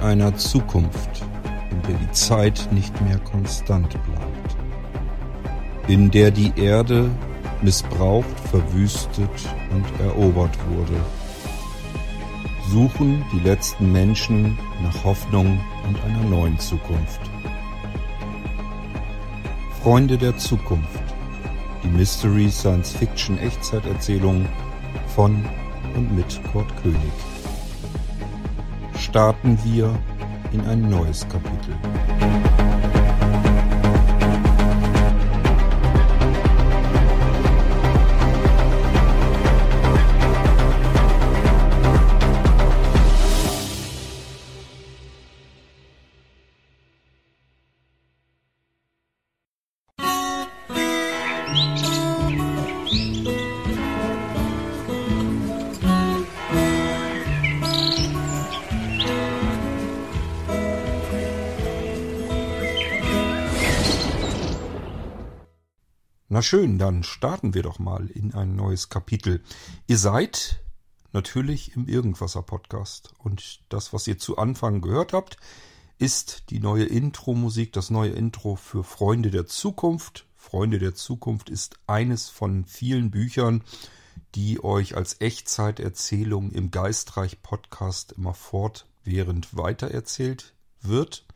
einer Zukunft, in der die Zeit nicht mehr konstant bleibt, in der die Erde missbraucht, verwüstet und erobert wurde, suchen die letzten Menschen nach Hoffnung und einer neuen Zukunft. Freunde der Zukunft, die Mystery Science Fiction Echtzeiterzählung von und mit Kurt König. Starten wir in ein neues Kapitel. Na schön, dann starten wir doch mal in ein neues Kapitel. Ihr seid natürlich im Irgendwasser Podcast und das, was ihr zu Anfang gehört habt, ist die neue Intro-Musik, das neue Intro für Freunde der Zukunft. Freunde der Zukunft ist eines von vielen Büchern, die euch als Echtzeiterzählung im Geistreich Podcast immer fortwährend weitererzählt wird.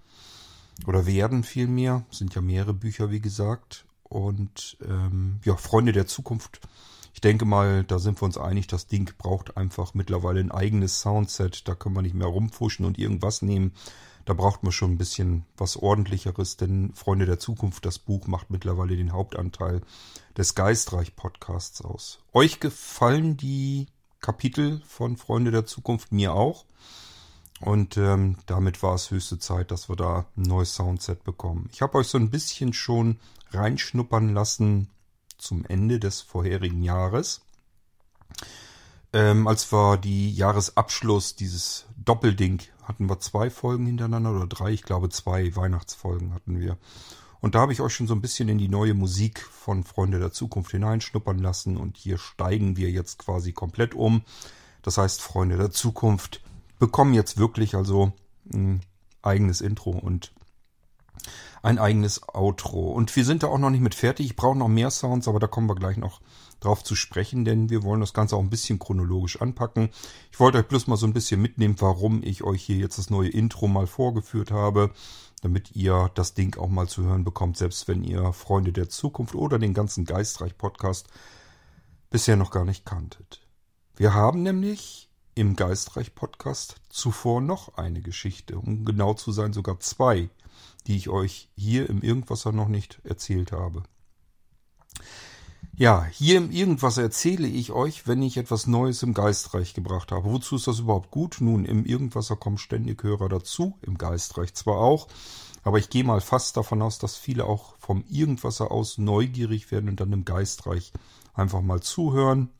Oder werden vielmehr, sind ja mehrere Bücher, wie gesagt. Und ähm, ja, Freunde der Zukunft. Ich denke mal, da sind wir uns einig, das Ding braucht einfach mittlerweile ein eigenes Soundset. Da können wir nicht mehr rumfuschen und irgendwas nehmen. Da braucht man schon ein bisschen was ordentlicheres, denn Freunde der Zukunft, das Buch macht mittlerweile den Hauptanteil des Geistreich-Podcasts aus. Euch gefallen die Kapitel von Freunde der Zukunft mir auch. Und ähm, damit war es höchste Zeit, dass wir da ein neues Soundset bekommen. Ich habe euch so ein bisschen schon reinschnuppern lassen zum Ende des vorherigen Jahres. Ähm, als wir die Jahresabschluss, dieses Doppelding, hatten wir zwei Folgen hintereinander oder drei, ich glaube zwei Weihnachtsfolgen hatten wir. Und da habe ich euch schon so ein bisschen in die neue Musik von Freunde der Zukunft hineinschnuppern lassen und hier steigen wir jetzt quasi komplett um. Das heißt, Freunde der Zukunft bekommen jetzt wirklich also ein eigenes Intro und ein eigenes Outro. Und wir sind da auch noch nicht mit fertig. Ich brauche noch mehr Sounds, aber da kommen wir gleich noch drauf zu sprechen, denn wir wollen das Ganze auch ein bisschen chronologisch anpacken. Ich wollte euch bloß mal so ein bisschen mitnehmen, warum ich euch hier jetzt das neue Intro mal vorgeführt habe, damit ihr das Ding auch mal zu hören bekommt, selbst wenn ihr Freunde der Zukunft oder den ganzen Geistreich Podcast bisher noch gar nicht kanntet. Wir haben nämlich im Geistreich Podcast zuvor noch eine Geschichte, um genau zu sein sogar zwei die ich euch hier im Irgendwasser noch nicht erzählt habe. Ja, hier im Irgendwas erzähle ich euch, wenn ich etwas Neues im Geistreich gebracht habe. Wozu ist das überhaupt gut? Nun, im Irgendwasser kommen ständig Hörer dazu, im Geistreich zwar auch, aber ich gehe mal fast davon aus, dass viele auch vom Irgendwasser aus neugierig werden und dann im Geistreich einfach mal zuhören.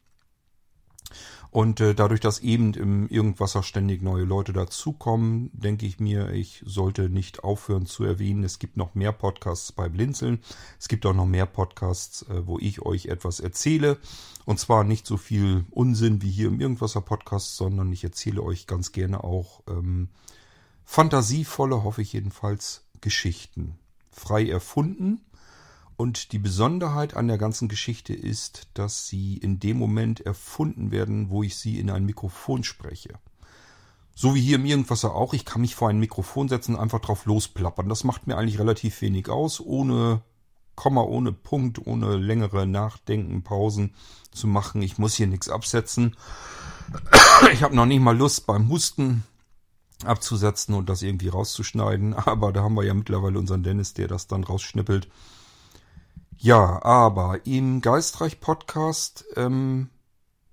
Und äh, dadurch, dass eben im Irgendwasser ständig neue Leute dazukommen, denke ich mir, ich sollte nicht aufhören zu erwähnen. Es gibt noch mehr Podcasts bei Blinzeln. Es gibt auch noch mehr Podcasts, äh, wo ich euch etwas erzähle. Und zwar nicht so viel Unsinn wie hier im Irgendwasser Podcast, sondern ich erzähle euch ganz gerne auch ähm, fantasievolle, hoffe ich jedenfalls, Geschichten. Frei erfunden und die Besonderheit an der ganzen Geschichte ist, dass sie in dem Moment erfunden werden, wo ich sie in ein Mikrofon spreche. So wie hier im Irgendwasser auch, ich kann mich vor ein Mikrofon setzen und einfach drauf losplappern. Das macht mir eigentlich relativ wenig aus, ohne Komma, ohne Punkt, ohne längere Nachdenken, Pausen zu machen. Ich muss hier nichts absetzen. Ich habe noch nicht mal Lust beim Husten abzusetzen und das irgendwie rauszuschneiden. Aber da haben wir ja mittlerweile unseren Dennis, der das dann rausschnippelt. Ja, aber im Geistreich-Podcast ähm,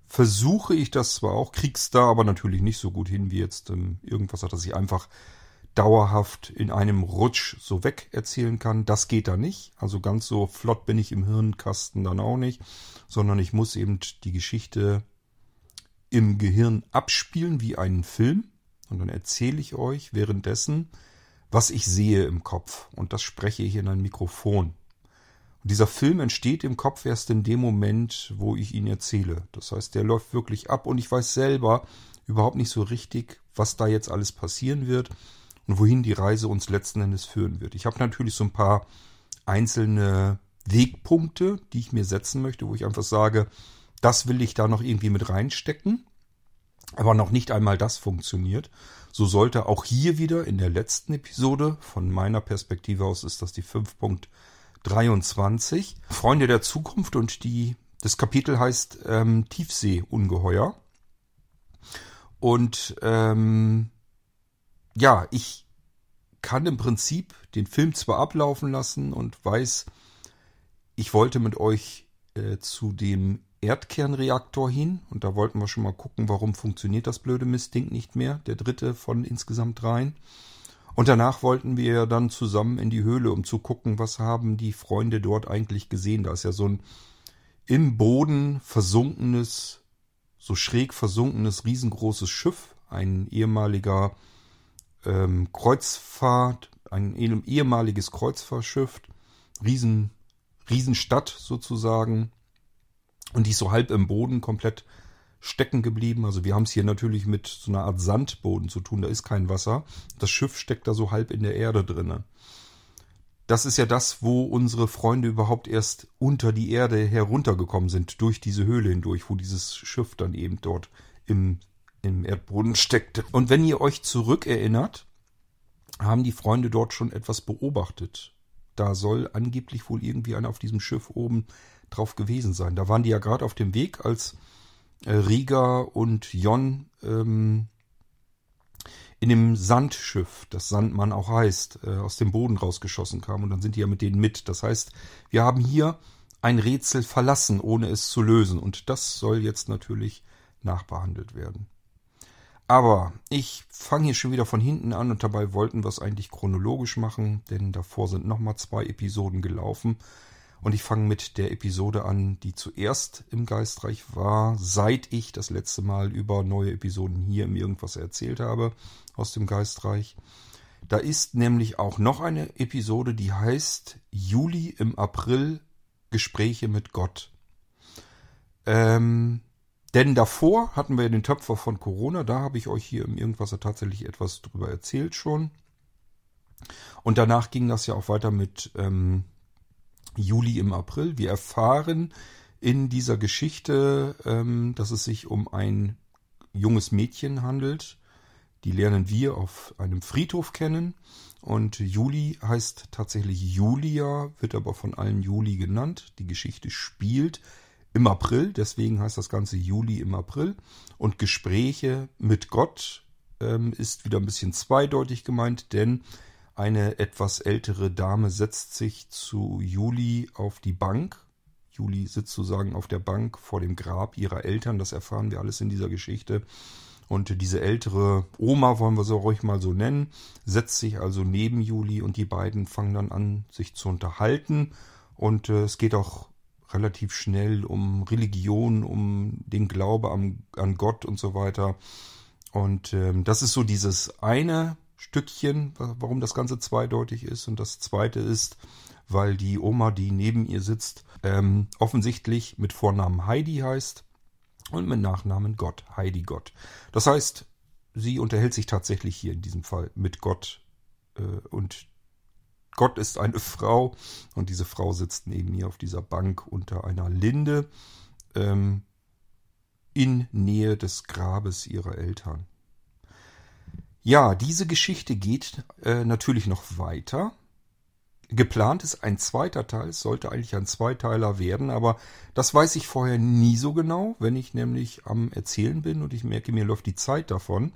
versuche ich das zwar auch, krieg's da aber natürlich nicht so gut hin wie jetzt ähm, irgendwas, dass ich einfach dauerhaft in einem Rutsch so weg erzählen kann. Das geht da nicht. Also ganz so flott bin ich im Hirnkasten dann auch nicht, sondern ich muss eben die Geschichte im Gehirn abspielen wie einen Film. Und dann erzähle ich euch währenddessen, was ich sehe im Kopf. Und das spreche ich in ein Mikrofon. Und dieser Film entsteht im Kopf erst in dem Moment, wo ich ihn erzähle. Das heißt, der läuft wirklich ab und ich weiß selber überhaupt nicht so richtig, was da jetzt alles passieren wird. und wohin die Reise uns letzten Endes führen wird. Ich habe natürlich so ein paar einzelne Wegpunkte, die ich mir setzen möchte, wo ich einfach sage, das will ich da noch irgendwie mit reinstecken. Aber noch nicht einmal das funktioniert. So sollte auch hier wieder in der letzten Episode, von meiner Perspektive aus ist das die 5.23, Freunde der Zukunft und die, das Kapitel heißt ähm, Tiefseeungeheuer. Und ähm, ja, ich kann im Prinzip den Film zwar ablaufen lassen und weiß, ich wollte mit euch äh, zu dem Erdkernreaktor hin und da wollten wir schon mal gucken, warum funktioniert das blöde Mistding nicht mehr, der dritte von insgesamt dreien. Und danach wollten wir dann zusammen in die Höhle, um zu gucken, was haben die Freunde dort eigentlich gesehen. Da ist ja so ein im Boden versunkenes, so schräg versunkenes, riesengroßes Schiff, ein ehemaliger ähm, Kreuzfahrt, ein ehemaliges Kreuzfahrtschiff, riesen, Riesenstadt sozusagen, und die ist so halb im Boden komplett stecken geblieben. Also wir haben es hier natürlich mit so einer Art Sandboden zu tun. Da ist kein Wasser. Das Schiff steckt da so halb in der Erde drinne. Das ist ja das, wo unsere Freunde überhaupt erst unter die Erde heruntergekommen sind, durch diese Höhle hindurch, wo dieses Schiff dann eben dort im, im Erdboden steckte. Und wenn ihr euch zurückerinnert, haben die Freunde dort schon etwas beobachtet. Da soll angeblich wohl irgendwie einer auf diesem Schiff oben drauf gewesen sein. Da waren die ja gerade auf dem Weg, als Riga und Jon ähm, in dem Sandschiff, das Sandmann auch heißt, äh, aus dem Boden rausgeschossen kamen. Und dann sind die ja mit denen mit. Das heißt, wir haben hier ein Rätsel verlassen, ohne es zu lösen. Und das soll jetzt natürlich nachbehandelt werden. Aber ich fange hier schon wieder von hinten an und dabei wollten wir es eigentlich chronologisch machen, denn davor sind nochmal zwei Episoden gelaufen. Und ich fange mit der Episode an, die zuerst im Geistreich war, seit ich das letzte Mal über neue Episoden hier im Irgendwas erzählt habe aus dem Geistreich. Da ist nämlich auch noch eine Episode, die heißt Juli im April Gespräche mit Gott. Ähm, denn davor hatten wir den Töpfer von Corona, da habe ich euch hier im Irgendwas tatsächlich etwas drüber erzählt schon. Und danach ging das ja auch weiter mit ähm, Juli im April. Wir erfahren in dieser Geschichte, ähm, dass es sich um ein junges Mädchen handelt. Die lernen wir auf einem Friedhof kennen. Und Juli heißt tatsächlich Julia, wird aber von allen Juli genannt. Die Geschichte spielt im April, deswegen heißt das Ganze Juli im April. Und Gespräche mit Gott ähm, ist wieder ein bisschen zweideutig gemeint, denn eine etwas ältere Dame setzt sich zu Juli auf die Bank. Juli sitzt sozusagen auf der Bank vor dem Grab ihrer Eltern. Das erfahren wir alles in dieser Geschichte. Und diese ältere Oma, wollen wir sie ruhig mal so nennen, setzt sich also neben Juli und die beiden fangen dann an, sich zu unterhalten. Und äh, es geht auch relativ schnell um Religion, um den Glaube an, Gott und so weiter. Und ähm, das ist so dieses eine Stückchen, warum das Ganze zweideutig ist. Und das zweite ist, weil die Oma, die neben ihr sitzt, ähm, offensichtlich mit Vornamen Heidi heißt und mit Nachnamen Gott, Heidi Gott. Das heißt, sie unterhält sich tatsächlich hier in diesem Fall mit Gott äh, und Gott ist eine Frau und diese Frau sitzt neben ihr auf dieser Bank unter einer Linde ähm, in Nähe des Grabes ihrer Eltern. Ja, diese Geschichte geht äh, natürlich noch weiter. Geplant ist ein zweiter Teil, es sollte eigentlich ein Zweiteiler werden, aber das weiß ich vorher nie so genau. Wenn ich nämlich am Erzählen bin und ich merke, mir läuft die Zeit davon,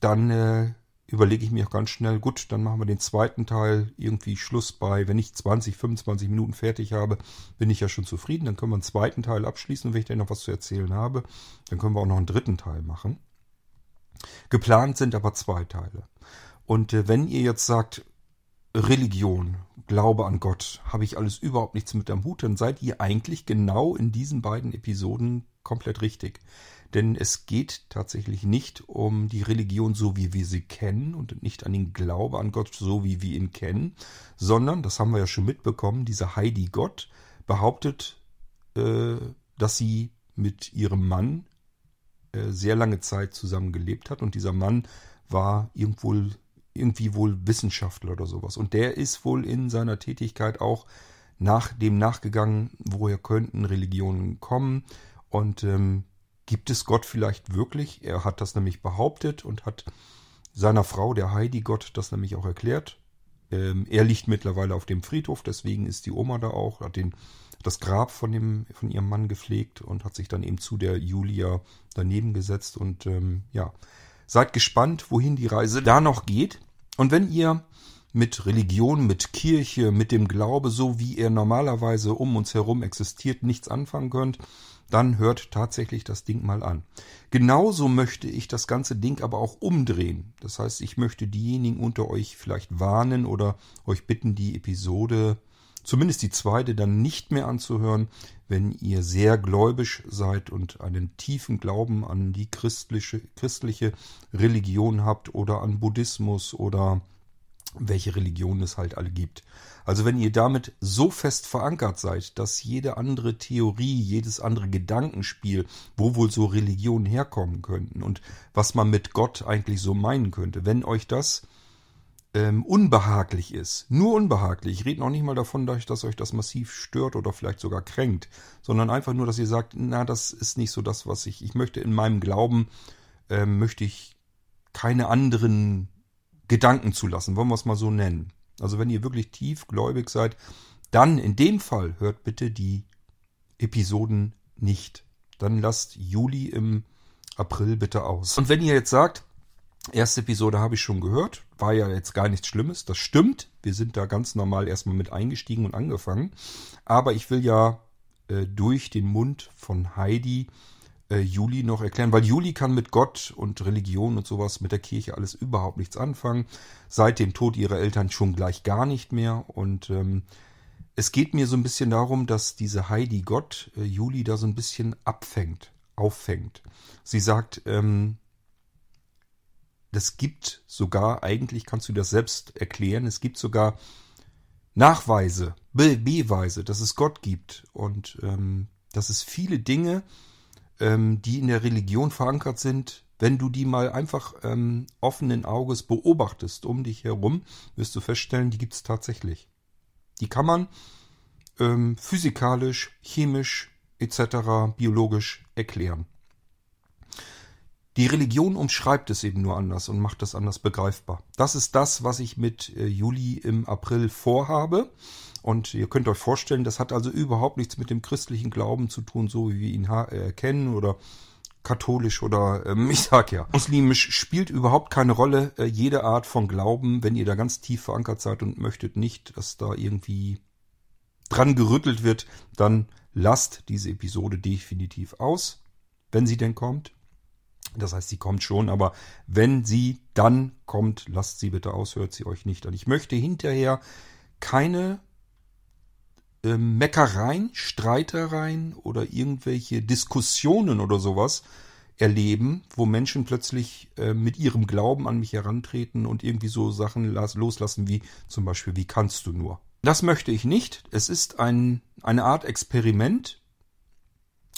dann äh, überlege ich mir auch ganz schnell, gut, dann machen wir den zweiten Teil irgendwie Schluss bei, wenn ich 20, 25 Minuten fertig habe, bin ich ja schon zufrieden, dann können wir einen zweiten Teil abschließen und wenn ich dann noch was zu erzählen habe, dann können wir auch noch einen dritten Teil machen. Geplant sind aber zwei Teile. Und äh, wenn ihr jetzt sagt, Religion, Glaube an Gott, habe ich alles überhaupt nichts mit am Hut, dann seid ihr eigentlich genau in diesen beiden Episoden komplett richtig. Denn es geht tatsächlich nicht um die Religion so, wie wir sie kennen und nicht an den Glaube an Gott so, wie wir ihn kennen, sondern, das haben wir ja schon mitbekommen, dieser Heidi Gott behauptet, äh, dass sie mit ihrem Mann sehr lange Zeit zusammen gelebt hat und dieser Mann war irgendwo irgendwie wohl Wissenschaftler oder sowas. Und der ist wohl in seiner Tätigkeit auch nach dem nachgegangen, woher könnten Religionen kommen und ähm, gibt es Gott vielleicht wirklich? Er hat das nämlich behauptet und hat seiner Frau, der Heidi Gott, das nämlich auch erklärt. Ähm, er liegt mittlerweile auf dem Friedhof, deswegen ist die Oma da auch, hat den, das Grab von, dem, von ihrem Mann gepflegt und hat sich dann eben zu der Julia daneben gesetzt. Und ähm, ja, seid gespannt, wohin die Reise da noch geht. Und wenn ihr mit Religion, mit Kirche, mit dem Glaube, so wie er normalerweise um uns herum existiert, nichts anfangen könnt, dann hört tatsächlich das Ding mal an. Genauso möchte ich das ganze Ding aber auch umdrehen. Das heißt, ich möchte diejenigen unter euch vielleicht warnen oder euch bitten, die Episode, zumindest die zweite, dann nicht mehr anzuhören, wenn ihr sehr gläubisch seid und einen tiefen Glauben an die christliche, christliche Religion habt oder an Buddhismus oder welche Religionen es halt alle gibt. Also wenn ihr damit so fest verankert seid, dass jede andere Theorie, jedes andere Gedankenspiel, wo wohl so Religionen herkommen könnten und was man mit Gott eigentlich so meinen könnte, wenn euch das ähm, unbehaglich ist, nur unbehaglich, ich rede noch nicht mal davon, dass euch das massiv stört oder vielleicht sogar kränkt, sondern einfach nur, dass ihr sagt, na, das ist nicht so das, was ich, ich möchte in meinem Glauben, ähm, möchte ich keine anderen Gedanken zu lassen, wollen wir es mal so nennen. Also wenn ihr wirklich tiefgläubig seid, dann in dem Fall hört bitte die Episoden nicht. Dann lasst Juli im April bitte aus. Und wenn ihr jetzt sagt, erste Episode habe ich schon gehört, war ja jetzt gar nichts Schlimmes, das stimmt. Wir sind da ganz normal erstmal mit eingestiegen und angefangen. Aber ich will ja äh, durch den Mund von Heidi äh, Juli noch erklären, weil Juli kann mit Gott und Religion und sowas, mit der Kirche alles überhaupt nichts anfangen. Seit dem Tod ihrer Eltern schon gleich gar nicht mehr. Und ähm, es geht mir so ein bisschen darum, dass diese Heidi Gott äh, Juli da so ein bisschen abfängt, auffängt. Sie sagt, ähm, das gibt sogar, eigentlich kannst du das selbst erklären, es gibt sogar Nachweise, Be Beweise, dass es Gott gibt und ähm, dass es viele Dinge ähm, die in der Religion verankert sind, wenn du die mal einfach ähm, offenen Auges beobachtest um dich herum, wirst du feststellen, die gibt es tatsächlich. Die kann man ähm, physikalisch, chemisch etc., biologisch erklären. Die Religion umschreibt es eben nur anders und macht es anders begreifbar. Das ist das, was ich mit äh, Juli im April vorhabe. Und ihr könnt euch vorstellen, das hat also überhaupt nichts mit dem christlichen Glauben zu tun, so wie wir ihn äh, kennen oder katholisch oder ähm, ich sag ja, muslimisch spielt überhaupt keine Rolle. Äh, jede Art von Glauben, wenn ihr da ganz tief verankert seid und möchtet nicht, dass da irgendwie dran gerüttelt wird, dann lasst diese Episode definitiv aus, wenn sie denn kommt. Das heißt, sie kommt schon, aber wenn sie dann kommt, lasst sie bitte aus, hört sie euch nicht an. Ich möchte hinterher keine äh, Meckereien, Streitereien oder irgendwelche Diskussionen oder sowas erleben, wo Menschen plötzlich äh, mit ihrem Glauben an mich herantreten und irgendwie so Sachen las loslassen wie zum Beispiel, wie kannst du nur? Das möchte ich nicht. Es ist ein, eine Art Experiment.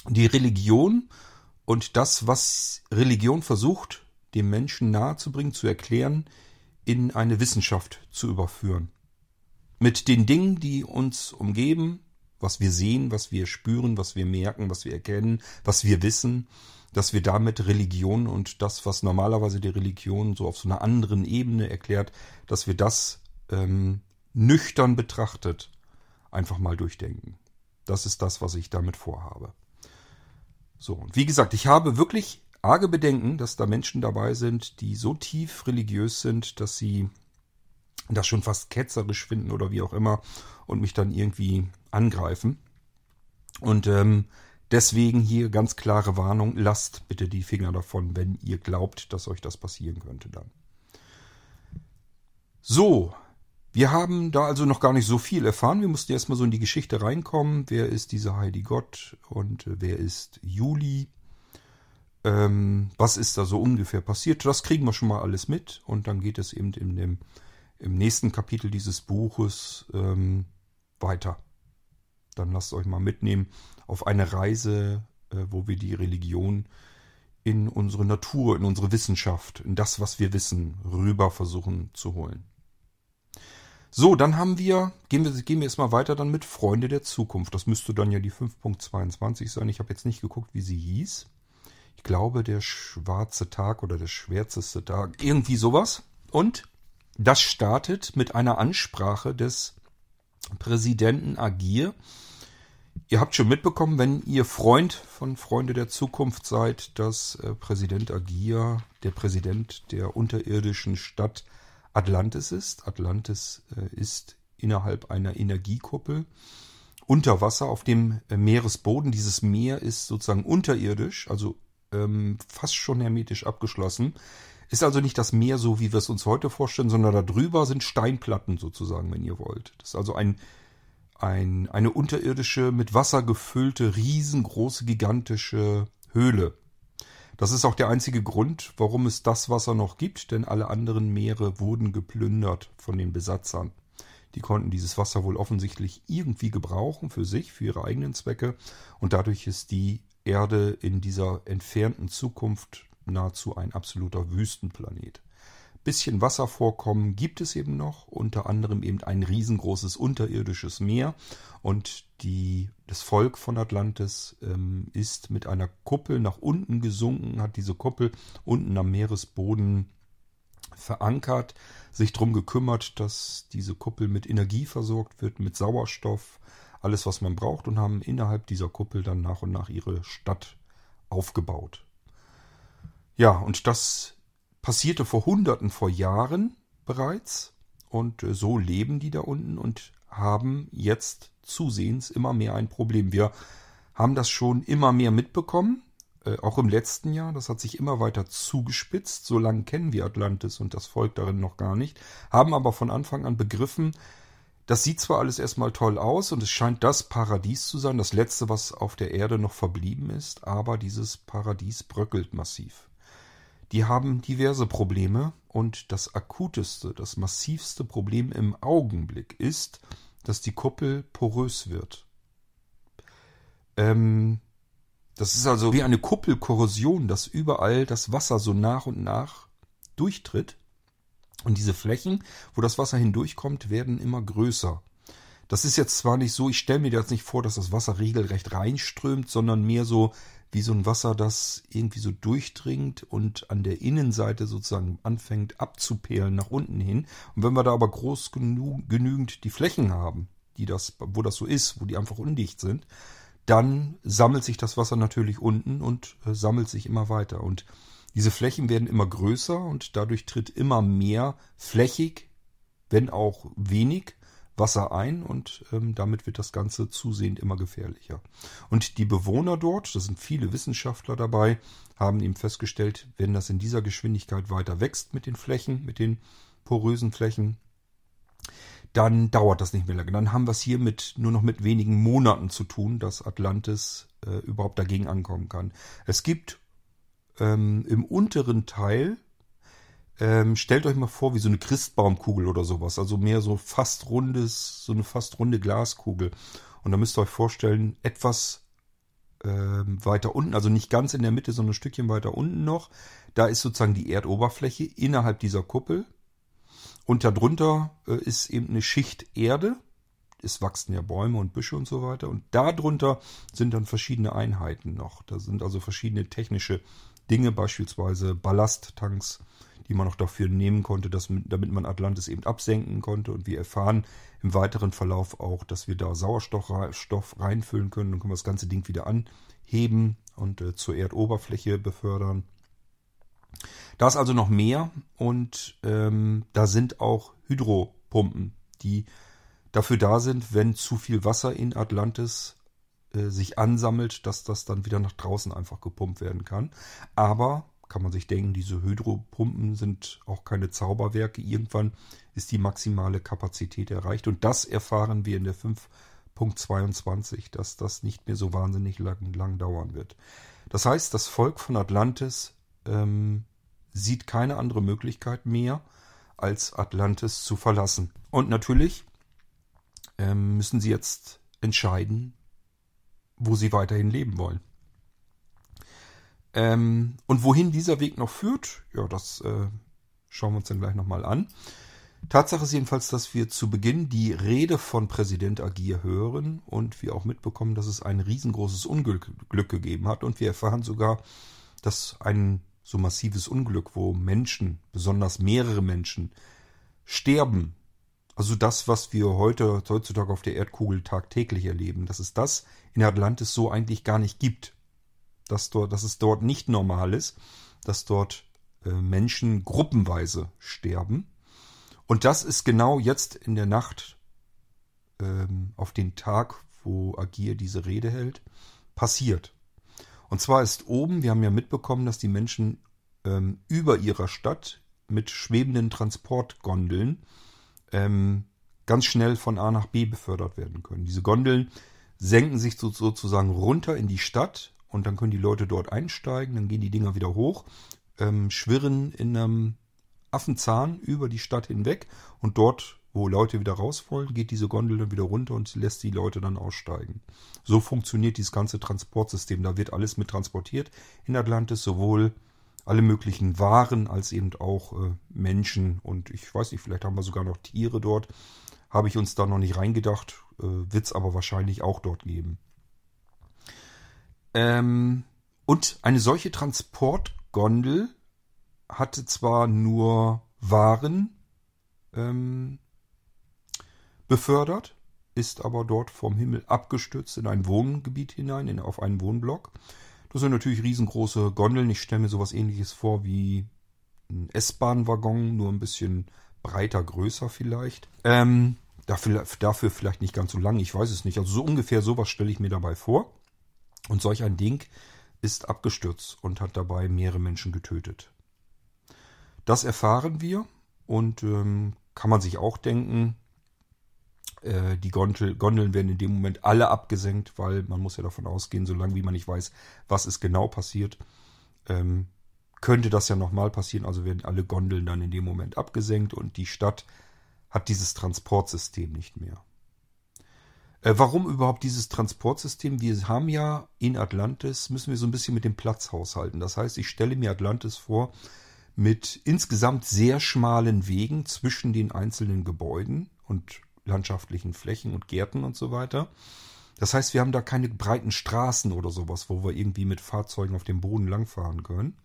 Die Religion und das, was Religion versucht, dem Menschen nahezubringen, zu erklären, in eine Wissenschaft zu überführen mit den Dingen, die uns umgeben, was wir sehen, was wir spüren, was wir merken, was wir erkennen, was wir wissen, dass wir damit Religion und das, was normalerweise die Religion so auf so einer anderen Ebene erklärt, dass wir das ähm, nüchtern betrachtet einfach mal durchdenken. Das ist das, was ich damit vorhabe. So, und wie gesagt, ich habe wirklich arge Bedenken, dass da Menschen dabei sind, die so tief religiös sind, dass sie das schon fast ketzerisch finden oder wie auch immer und mich dann irgendwie angreifen. Und ähm, deswegen hier ganz klare Warnung, lasst bitte die Finger davon, wenn ihr glaubt, dass euch das passieren könnte dann. So, wir haben da also noch gar nicht so viel erfahren. Wir mussten erstmal so in die Geschichte reinkommen. Wer ist dieser Heidi Gott und äh, wer ist Juli? Ähm, was ist da so ungefähr passiert? Das kriegen wir schon mal alles mit und dann geht es eben in dem im nächsten Kapitel dieses Buches ähm, weiter. Dann lasst euch mal mitnehmen auf eine Reise, äh, wo wir die Religion in unsere Natur, in unsere Wissenschaft, in das, was wir wissen, rüber versuchen zu holen. So, dann haben wir, gehen wir, gehen wir jetzt mal weiter dann mit Freunde der Zukunft. Das müsste dann ja die 5.22 sein. Ich habe jetzt nicht geguckt, wie sie hieß. Ich glaube, der schwarze Tag oder der schwärzeste Tag. Irgendwie sowas. Und das startet mit einer Ansprache des Präsidenten Agir. Ihr habt schon mitbekommen, wenn ihr Freund von Freunde der Zukunft seid, dass äh, Präsident Agir der Präsident der unterirdischen Stadt Atlantis ist. Atlantis äh, ist innerhalb einer Energiekuppel unter Wasser auf dem äh, Meeresboden. Dieses Meer ist sozusagen unterirdisch, also ähm, fast schon hermetisch abgeschlossen. Ist also nicht das Meer so, wie wir es uns heute vorstellen, sondern darüber sind Steinplatten sozusagen, wenn ihr wollt. Das ist also ein, ein, eine unterirdische, mit Wasser gefüllte, riesengroße, gigantische Höhle. Das ist auch der einzige Grund, warum es das Wasser noch gibt, denn alle anderen Meere wurden geplündert von den Besatzern. Die konnten dieses Wasser wohl offensichtlich irgendwie gebrauchen für sich, für ihre eigenen Zwecke, und dadurch ist die Erde in dieser entfernten Zukunft nahezu ein absoluter Wüstenplanet. Bisschen Wasservorkommen gibt es eben noch, unter anderem eben ein riesengroßes unterirdisches Meer und die, das Volk von Atlantis ähm, ist mit einer Kuppel nach unten gesunken, hat diese Kuppel unten am Meeresboden verankert, sich darum gekümmert, dass diese Kuppel mit Energie versorgt wird, mit Sauerstoff, alles was man braucht und haben innerhalb dieser Kuppel dann nach und nach ihre Stadt aufgebaut. Ja, und das passierte vor Hunderten, vor Jahren bereits. Und äh, so leben die da unten und haben jetzt zusehends immer mehr ein Problem. Wir haben das schon immer mehr mitbekommen, äh, auch im letzten Jahr. Das hat sich immer weiter zugespitzt. So lange kennen wir Atlantis und das Volk darin noch gar nicht, haben aber von Anfang an begriffen, das sieht zwar alles erstmal toll aus und es scheint das Paradies zu sein, das letzte, was auf der Erde noch verblieben ist, aber dieses Paradies bröckelt massiv. Die haben diverse Probleme und das akuteste, das massivste Problem im Augenblick ist, dass die Kuppel porös wird. Ähm, das ist also wie eine Kuppelkorrosion, dass überall das Wasser so nach und nach durchtritt. Und diese Flächen, wo das Wasser hindurchkommt, werden immer größer. Das ist jetzt zwar nicht so, ich stelle mir jetzt nicht vor, dass das Wasser regelrecht reinströmt, sondern mehr so wie so ein Wasser, das irgendwie so durchdringt und an der Innenseite sozusagen anfängt abzuperlen nach unten hin. Und wenn wir da aber groß genug, genügend die Flächen haben, die das, wo das so ist, wo die einfach undicht sind, dann sammelt sich das Wasser natürlich unten und äh, sammelt sich immer weiter. Und diese Flächen werden immer größer und dadurch tritt immer mehr flächig, wenn auch wenig, Wasser ein und ähm, damit wird das Ganze zusehend immer gefährlicher. Und die Bewohner dort, da sind viele Wissenschaftler dabei, haben eben festgestellt, wenn das in dieser Geschwindigkeit weiter wächst mit den Flächen, mit den porösen Flächen, dann dauert das nicht mehr lange. Dann haben wir es hier mit nur noch mit wenigen Monaten zu tun, dass Atlantis äh, überhaupt dagegen ankommen kann. Es gibt ähm, im unteren Teil ähm, stellt euch mal vor, wie so eine Christbaumkugel oder sowas. Also mehr so fast rundes, so eine fast runde Glaskugel. Und da müsst ihr euch vorstellen, etwas ähm, weiter unten, also nicht ganz in der Mitte, sondern ein Stückchen weiter unten noch. Da ist sozusagen die Erdoberfläche innerhalb dieser Kuppel. Und darunter äh, ist eben eine Schicht Erde. Es wachsen ja Bäume und Büsche und so weiter. Und darunter sind dann verschiedene Einheiten noch. Da sind also verschiedene technische Dinge, beispielsweise Ballasttanks, die man auch dafür nehmen konnte, dass, damit man Atlantis eben absenken konnte. Und wir erfahren im weiteren Verlauf auch, dass wir da Sauerstoff reinfüllen können. Dann können wir das ganze Ding wieder anheben und äh, zur Erdoberfläche befördern. Da ist also noch mehr und ähm, da sind auch Hydropumpen, die dafür da sind, wenn zu viel Wasser in Atlantis äh, sich ansammelt, dass das dann wieder nach draußen einfach gepumpt werden kann. Aber kann man sich denken, diese Hydropumpen sind auch keine Zauberwerke. Irgendwann ist die maximale Kapazität erreicht. Und das erfahren wir in der 5.22, dass das nicht mehr so wahnsinnig lang, lang dauern wird. Das heißt, das Volk von Atlantis ähm, sieht keine andere Möglichkeit mehr, als Atlantis zu verlassen. Und natürlich ähm, müssen sie jetzt entscheiden, wo sie weiterhin leben wollen. Ähm, und wohin dieser Weg noch führt, ja, das äh, schauen wir uns dann gleich nochmal an. Tatsache ist jedenfalls, dass wir zu Beginn die Rede von Präsident Agir hören und wir auch mitbekommen, dass es ein riesengroßes Unglück gegeben hat und wir erfahren sogar, dass ein so massives Unglück, wo Menschen, besonders mehrere Menschen, sterben. Also das, was wir heute heutzutage auf der Erdkugel tagtäglich erleben, dass es das in Atlantis so eigentlich gar nicht gibt. Dass, dort, dass es dort nicht normal ist, dass dort äh, Menschen gruppenweise sterben. Und das ist genau jetzt in der Nacht ähm, auf den Tag, wo Agir diese Rede hält, passiert. Und zwar ist oben, wir haben ja mitbekommen, dass die Menschen ähm, über ihrer Stadt mit schwebenden Transportgondeln ähm, ganz schnell von A nach B befördert werden können. Diese Gondeln senken sich so, sozusagen runter in die Stadt und dann können die Leute dort einsteigen, dann gehen die Dinger wieder hoch, ähm, schwirren in einem Affenzahn über die Stadt hinweg und dort, wo Leute wieder raus wollen, geht diese Gondel dann wieder runter und lässt die Leute dann aussteigen. So funktioniert dieses ganze Transportsystem. Da wird alles mit transportiert in Atlantis, sowohl alle möglichen Waren als eben auch äh, Menschen und ich weiß nicht, vielleicht haben wir sogar noch Tiere dort. Habe ich uns da noch nicht reingedacht, äh, wird es aber wahrscheinlich auch dort geben. Ähm, und eine solche Transportgondel hatte zwar nur Waren ähm, befördert, ist aber dort vom Himmel abgestürzt in ein Wohngebiet hinein, in, auf einen Wohnblock. Das sind natürlich riesengroße Gondeln. Ich stelle mir sowas ähnliches vor wie ein S-Bahn-Waggon, nur ein bisschen breiter, größer vielleicht. Ähm, dafür, dafür vielleicht nicht ganz so lang, ich weiß es nicht. Also so ungefähr sowas stelle ich mir dabei vor. Und solch ein Ding ist abgestürzt und hat dabei mehrere Menschen getötet. Das erfahren wir und ähm, kann man sich auch denken, äh, die Gondel, Gondeln werden in dem Moment alle abgesenkt, weil man muss ja davon ausgehen, solange wie man nicht weiß, was ist genau passiert, ähm, könnte das ja nochmal passieren. Also werden alle Gondeln dann in dem Moment abgesenkt und die Stadt hat dieses Transportsystem nicht mehr. Äh, warum überhaupt dieses Transportsystem? Wir haben ja in Atlantis, müssen wir so ein bisschen mit dem Platz haushalten. Das heißt, ich stelle mir Atlantis vor mit insgesamt sehr schmalen Wegen zwischen den einzelnen Gebäuden und landschaftlichen Flächen und Gärten und so weiter. Das heißt, wir haben da keine breiten Straßen oder sowas, wo wir irgendwie mit Fahrzeugen auf dem Boden langfahren können.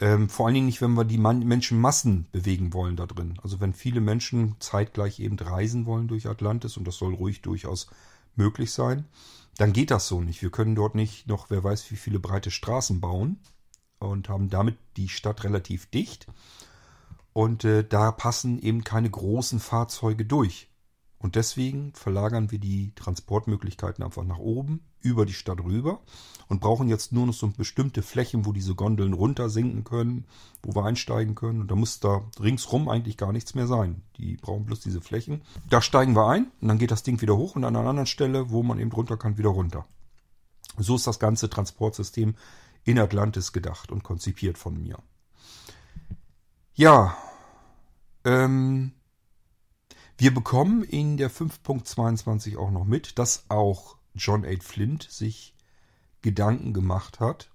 Ähm, vor allen Dingen nicht, wenn wir die Man Menschenmassen bewegen wollen da drin. Also wenn viele Menschen zeitgleich eben reisen wollen durch Atlantis, und das soll ruhig durchaus möglich sein, dann geht das so nicht. Wir können dort nicht noch, wer weiß, wie viele breite Straßen bauen und haben damit die Stadt relativ dicht. Und äh, da passen eben keine großen Fahrzeuge durch. Und deswegen verlagern wir die Transportmöglichkeiten einfach nach oben, über die Stadt rüber und brauchen jetzt nur noch so bestimmte Flächen, wo diese Gondeln runtersinken können, wo wir einsteigen können. Und da muss da ringsrum eigentlich gar nichts mehr sein. Die brauchen bloß diese Flächen. Da steigen wir ein und dann geht das Ding wieder hoch und an einer anderen Stelle, wo man eben runter kann, wieder runter. So ist das ganze Transportsystem in Atlantis gedacht und konzipiert von mir. Ja, ähm, wir bekommen in der 5.22 auch noch mit, dass auch John A. Flint sich Gedanken gemacht hat,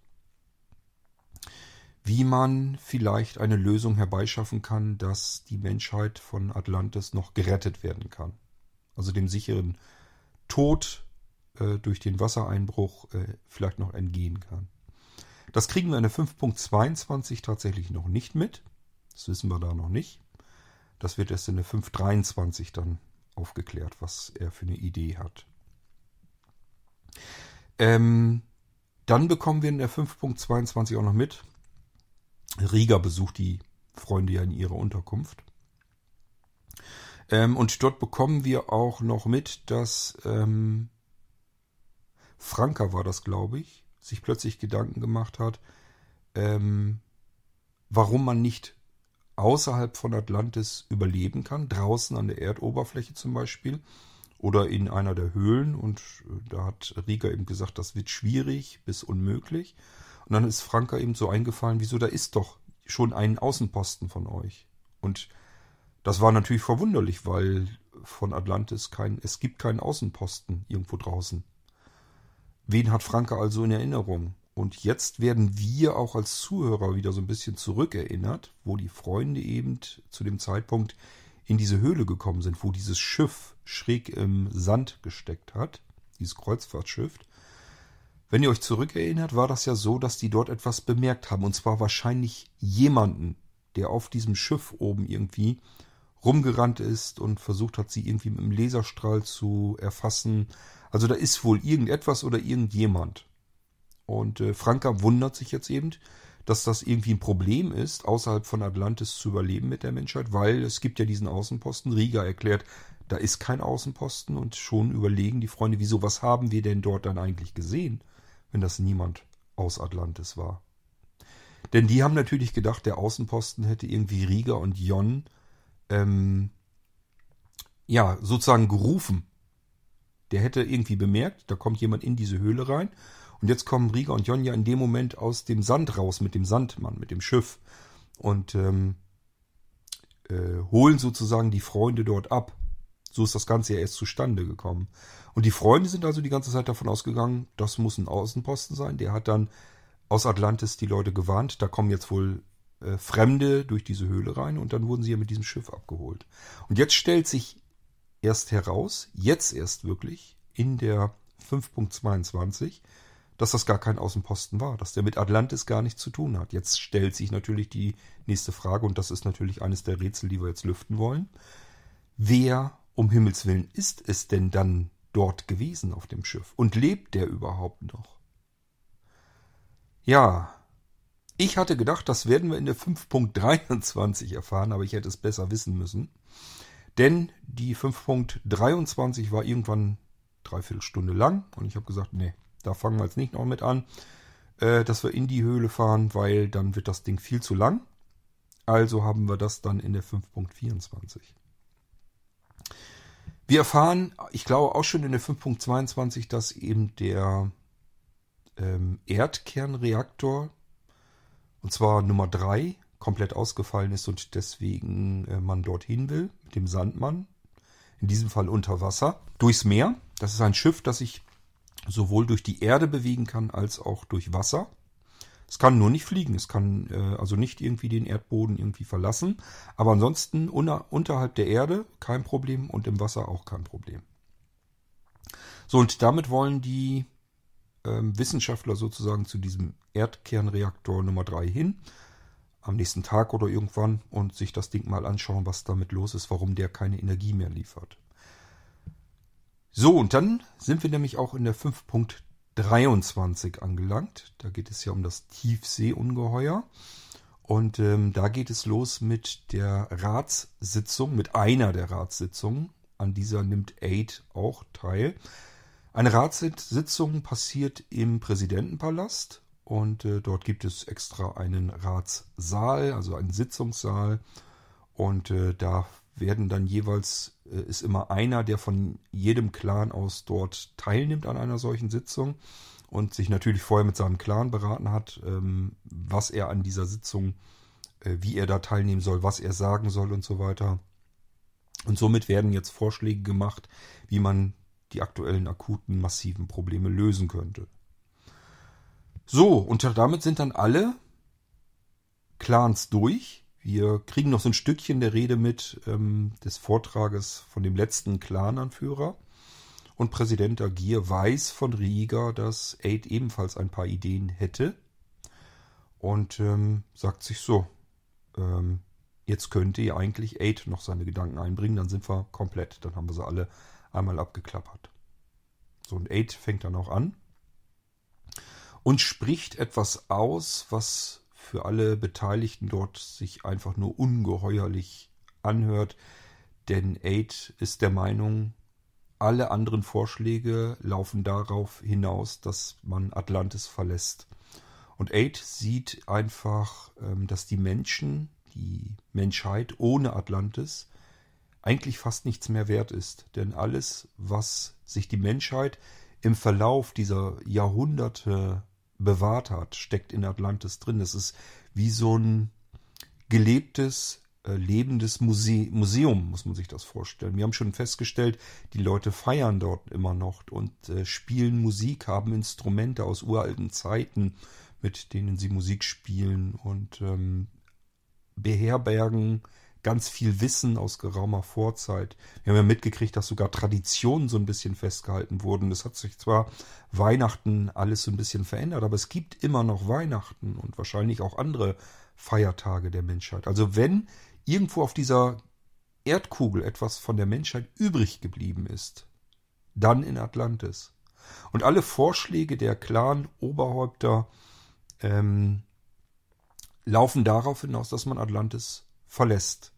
wie man vielleicht eine Lösung herbeischaffen kann, dass die Menschheit von Atlantis noch gerettet werden kann. Also dem sicheren Tod äh, durch den Wassereinbruch äh, vielleicht noch entgehen kann. Das kriegen wir in der 5.22 tatsächlich noch nicht mit. Das wissen wir da noch nicht. Das wird erst in der 523 dann aufgeklärt, was er für eine Idee hat. Ähm, dann bekommen wir in der 5.22 auch noch mit, Riga besucht die Freunde ja in ihrer Unterkunft. Ähm, und dort bekommen wir auch noch mit, dass ähm, Franka war das, glaube ich, sich plötzlich Gedanken gemacht hat, ähm, warum man nicht außerhalb von Atlantis überleben kann, draußen an der Erdoberfläche zum Beispiel oder in einer der Höhlen. Und äh, da hat Rieger eben gesagt, das wird schwierig bis unmöglich. Und dann ist Franka eben so eingefallen, wieso, da ist doch schon ein Außenposten von euch. Und das war natürlich verwunderlich, weil von Atlantis kein, es gibt keinen Außenposten irgendwo draußen. Wen hat Franka also in Erinnerung? Und jetzt werden wir auch als Zuhörer wieder so ein bisschen zurückerinnert, wo die Freunde eben zu dem Zeitpunkt in diese Höhle gekommen sind, wo dieses Schiff schräg im Sand gesteckt hat, dieses Kreuzfahrtschiff. Wenn ihr euch zurückerinnert, war das ja so, dass die dort etwas bemerkt haben. Und zwar wahrscheinlich jemanden, der auf diesem Schiff oben irgendwie rumgerannt ist und versucht hat, sie irgendwie mit dem Laserstrahl zu erfassen. Also da ist wohl irgendetwas oder irgendjemand. Und äh, Franka wundert sich jetzt eben, dass das irgendwie ein Problem ist, außerhalb von Atlantis zu überleben mit der Menschheit, weil es gibt ja diesen Außenposten. Riga erklärt, da ist kein Außenposten und schon überlegen die Freunde, wieso, was haben wir denn dort dann eigentlich gesehen, wenn das niemand aus Atlantis war. Denn die haben natürlich gedacht, der Außenposten hätte irgendwie Riga und Jon ähm, ja, sozusagen gerufen. Der hätte irgendwie bemerkt, da kommt jemand in diese Höhle rein und jetzt kommen Riga und Jonja in dem Moment aus dem Sand raus mit dem Sandmann, mit dem Schiff und ähm, äh, holen sozusagen die Freunde dort ab. So ist das Ganze ja erst zustande gekommen. Und die Freunde sind also die ganze Zeit davon ausgegangen, das muss ein Außenposten sein. Der hat dann aus Atlantis die Leute gewarnt, da kommen jetzt wohl äh, Fremde durch diese Höhle rein und dann wurden sie ja mit diesem Schiff abgeholt. Und jetzt stellt sich erst heraus, jetzt erst wirklich, in der 5.22, dass das gar kein Außenposten war, dass der mit Atlantis gar nichts zu tun hat. Jetzt stellt sich natürlich die nächste Frage, und das ist natürlich eines der Rätsel, die wir jetzt lüften wollen. Wer um Himmels willen ist es denn dann dort gewesen auf dem Schiff? Und lebt der überhaupt noch? Ja, ich hatte gedacht, das werden wir in der 5.23 erfahren, aber ich hätte es besser wissen müssen. Denn die 5.23 war irgendwann dreiviertel Stunde lang und ich habe gesagt, nee, da fangen wir jetzt nicht noch mit an, äh, dass wir in die Höhle fahren, weil dann wird das Ding viel zu lang. Also haben wir das dann in der 5.24. Wir erfahren, ich glaube auch schon in der 5.22, dass eben der ähm, Erdkernreaktor, und zwar Nummer 3, komplett ausgefallen ist und deswegen äh, man dorthin will, mit dem Sandmann. In diesem Fall unter Wasser, durchs Meer. Das ist ein Schiff, das sich sowohl durch die Erde bewegen kann als auch durch Wasser. Es kann nur nicht fliegen, es kann äh, also nicht irgendwie den Erdboden irgendwie verlassen, aber ansonsten unter, unterhalb der Erde kein Problem und im Wasser auch kein Problem. So, und damit wollen die ähm, Wissenschaftler sozusagen zu diesem Erdkernreaktor Nummer 3 hin, am nächsten Tag oder irgendwann, und sich das Ding mal anschauen, was damit los ist, warum der keine Energie mehr liefert. So, und dann sind wir nämlich auch in der 5.23 angelangt. Da geht es ja um das Tiefseeungeheuer. Und ähm, da geht es los mit der Ratssitzung, mit einer der Ratssitzungen. An dieser nimmt Aid auch teil. Eine Ratssitzung passiert im Präsidentenpalast und äh, dort gibt es extra einen Ratssaal, also einen Sitzungssaal. Und äh, da werden dann jeweils, äh, ist immer einer, der von jedem Clan aus dort teilnimmt an einer solchen Sitzung und sich natürlich vorher mit seinem Clan beraten hat, ähm, was er an dieser Sitzung, äh, wie er da teilnehmen soll, was er sagen soll und so weiter. Und somit werden jetzt Vorschläge gemacht, wie man die aktuellen akuten, massiven Probleme lösen könnte. So, und damit sind dann alle Clans durch. Wir kriegen noch so ein Stückchen der Rede mit ähm, des Vortrages von dem letzten Clananführer. Und Präsident Agir weiß von Riga, dass Aid ebenfalls ein paar Ideen hätte. Und ähm, sagt sich so, ähm, jetzt könnte ja eigentlich Aid noch seine Gedanken einbringen, dann sind wir komplett. Dann haben wir sie alle einmal abgeklappert. So, und Aid fängt dann auch an und spricht etwas aus, was für alle Beteiligten dort sich einfach nur ungeheuerlich anhört. Denn Aid ist der Meinung, alle anderen Vorschläge laufen darauf hinaus, dass man Atlantis verlässt. Und Aid sieht einfach, ähm, dass die Menschen, die Menschheit ohne Atlantis eigentlich fast nichts mehr wert ist. Denn alles, was sich die Menschheit im Verlauf dieser Jahrhunderte bewahrt hat, steckt in Atlantis drin. Es ist wie so ein gelebtes äh, lebendes Muse Museum, muss man sich das vorstellen. Wir haben schon festgestellt, die Leute feiern dort immer noch und äh, spielen Musik, haben Instrumente aus uralten Zeiten, mit denen sie Musik spielen und ähm, beherbergen ganz viel Wissen aus geraumer Vorzeit. Wir haben ja mitgekriegt, dass sogar Traditionen so ein bisschen festgehalten wurden. Das hat sich zwar Weihnachten alles so ein bisschen verändert, aber es gibt immer noch Weihnachten und wahrscheinlich auch andere Feiertage der Menschheit. Also wenn irgendwo auf dieser Erdkugel etwas von der Menschheit übrig geblieben ist, dann in Atlantis. Und alle Vorschläge der Clan-Oberhäupter ähm, laufen darauf hinaus, dass man Atlantis verlässt.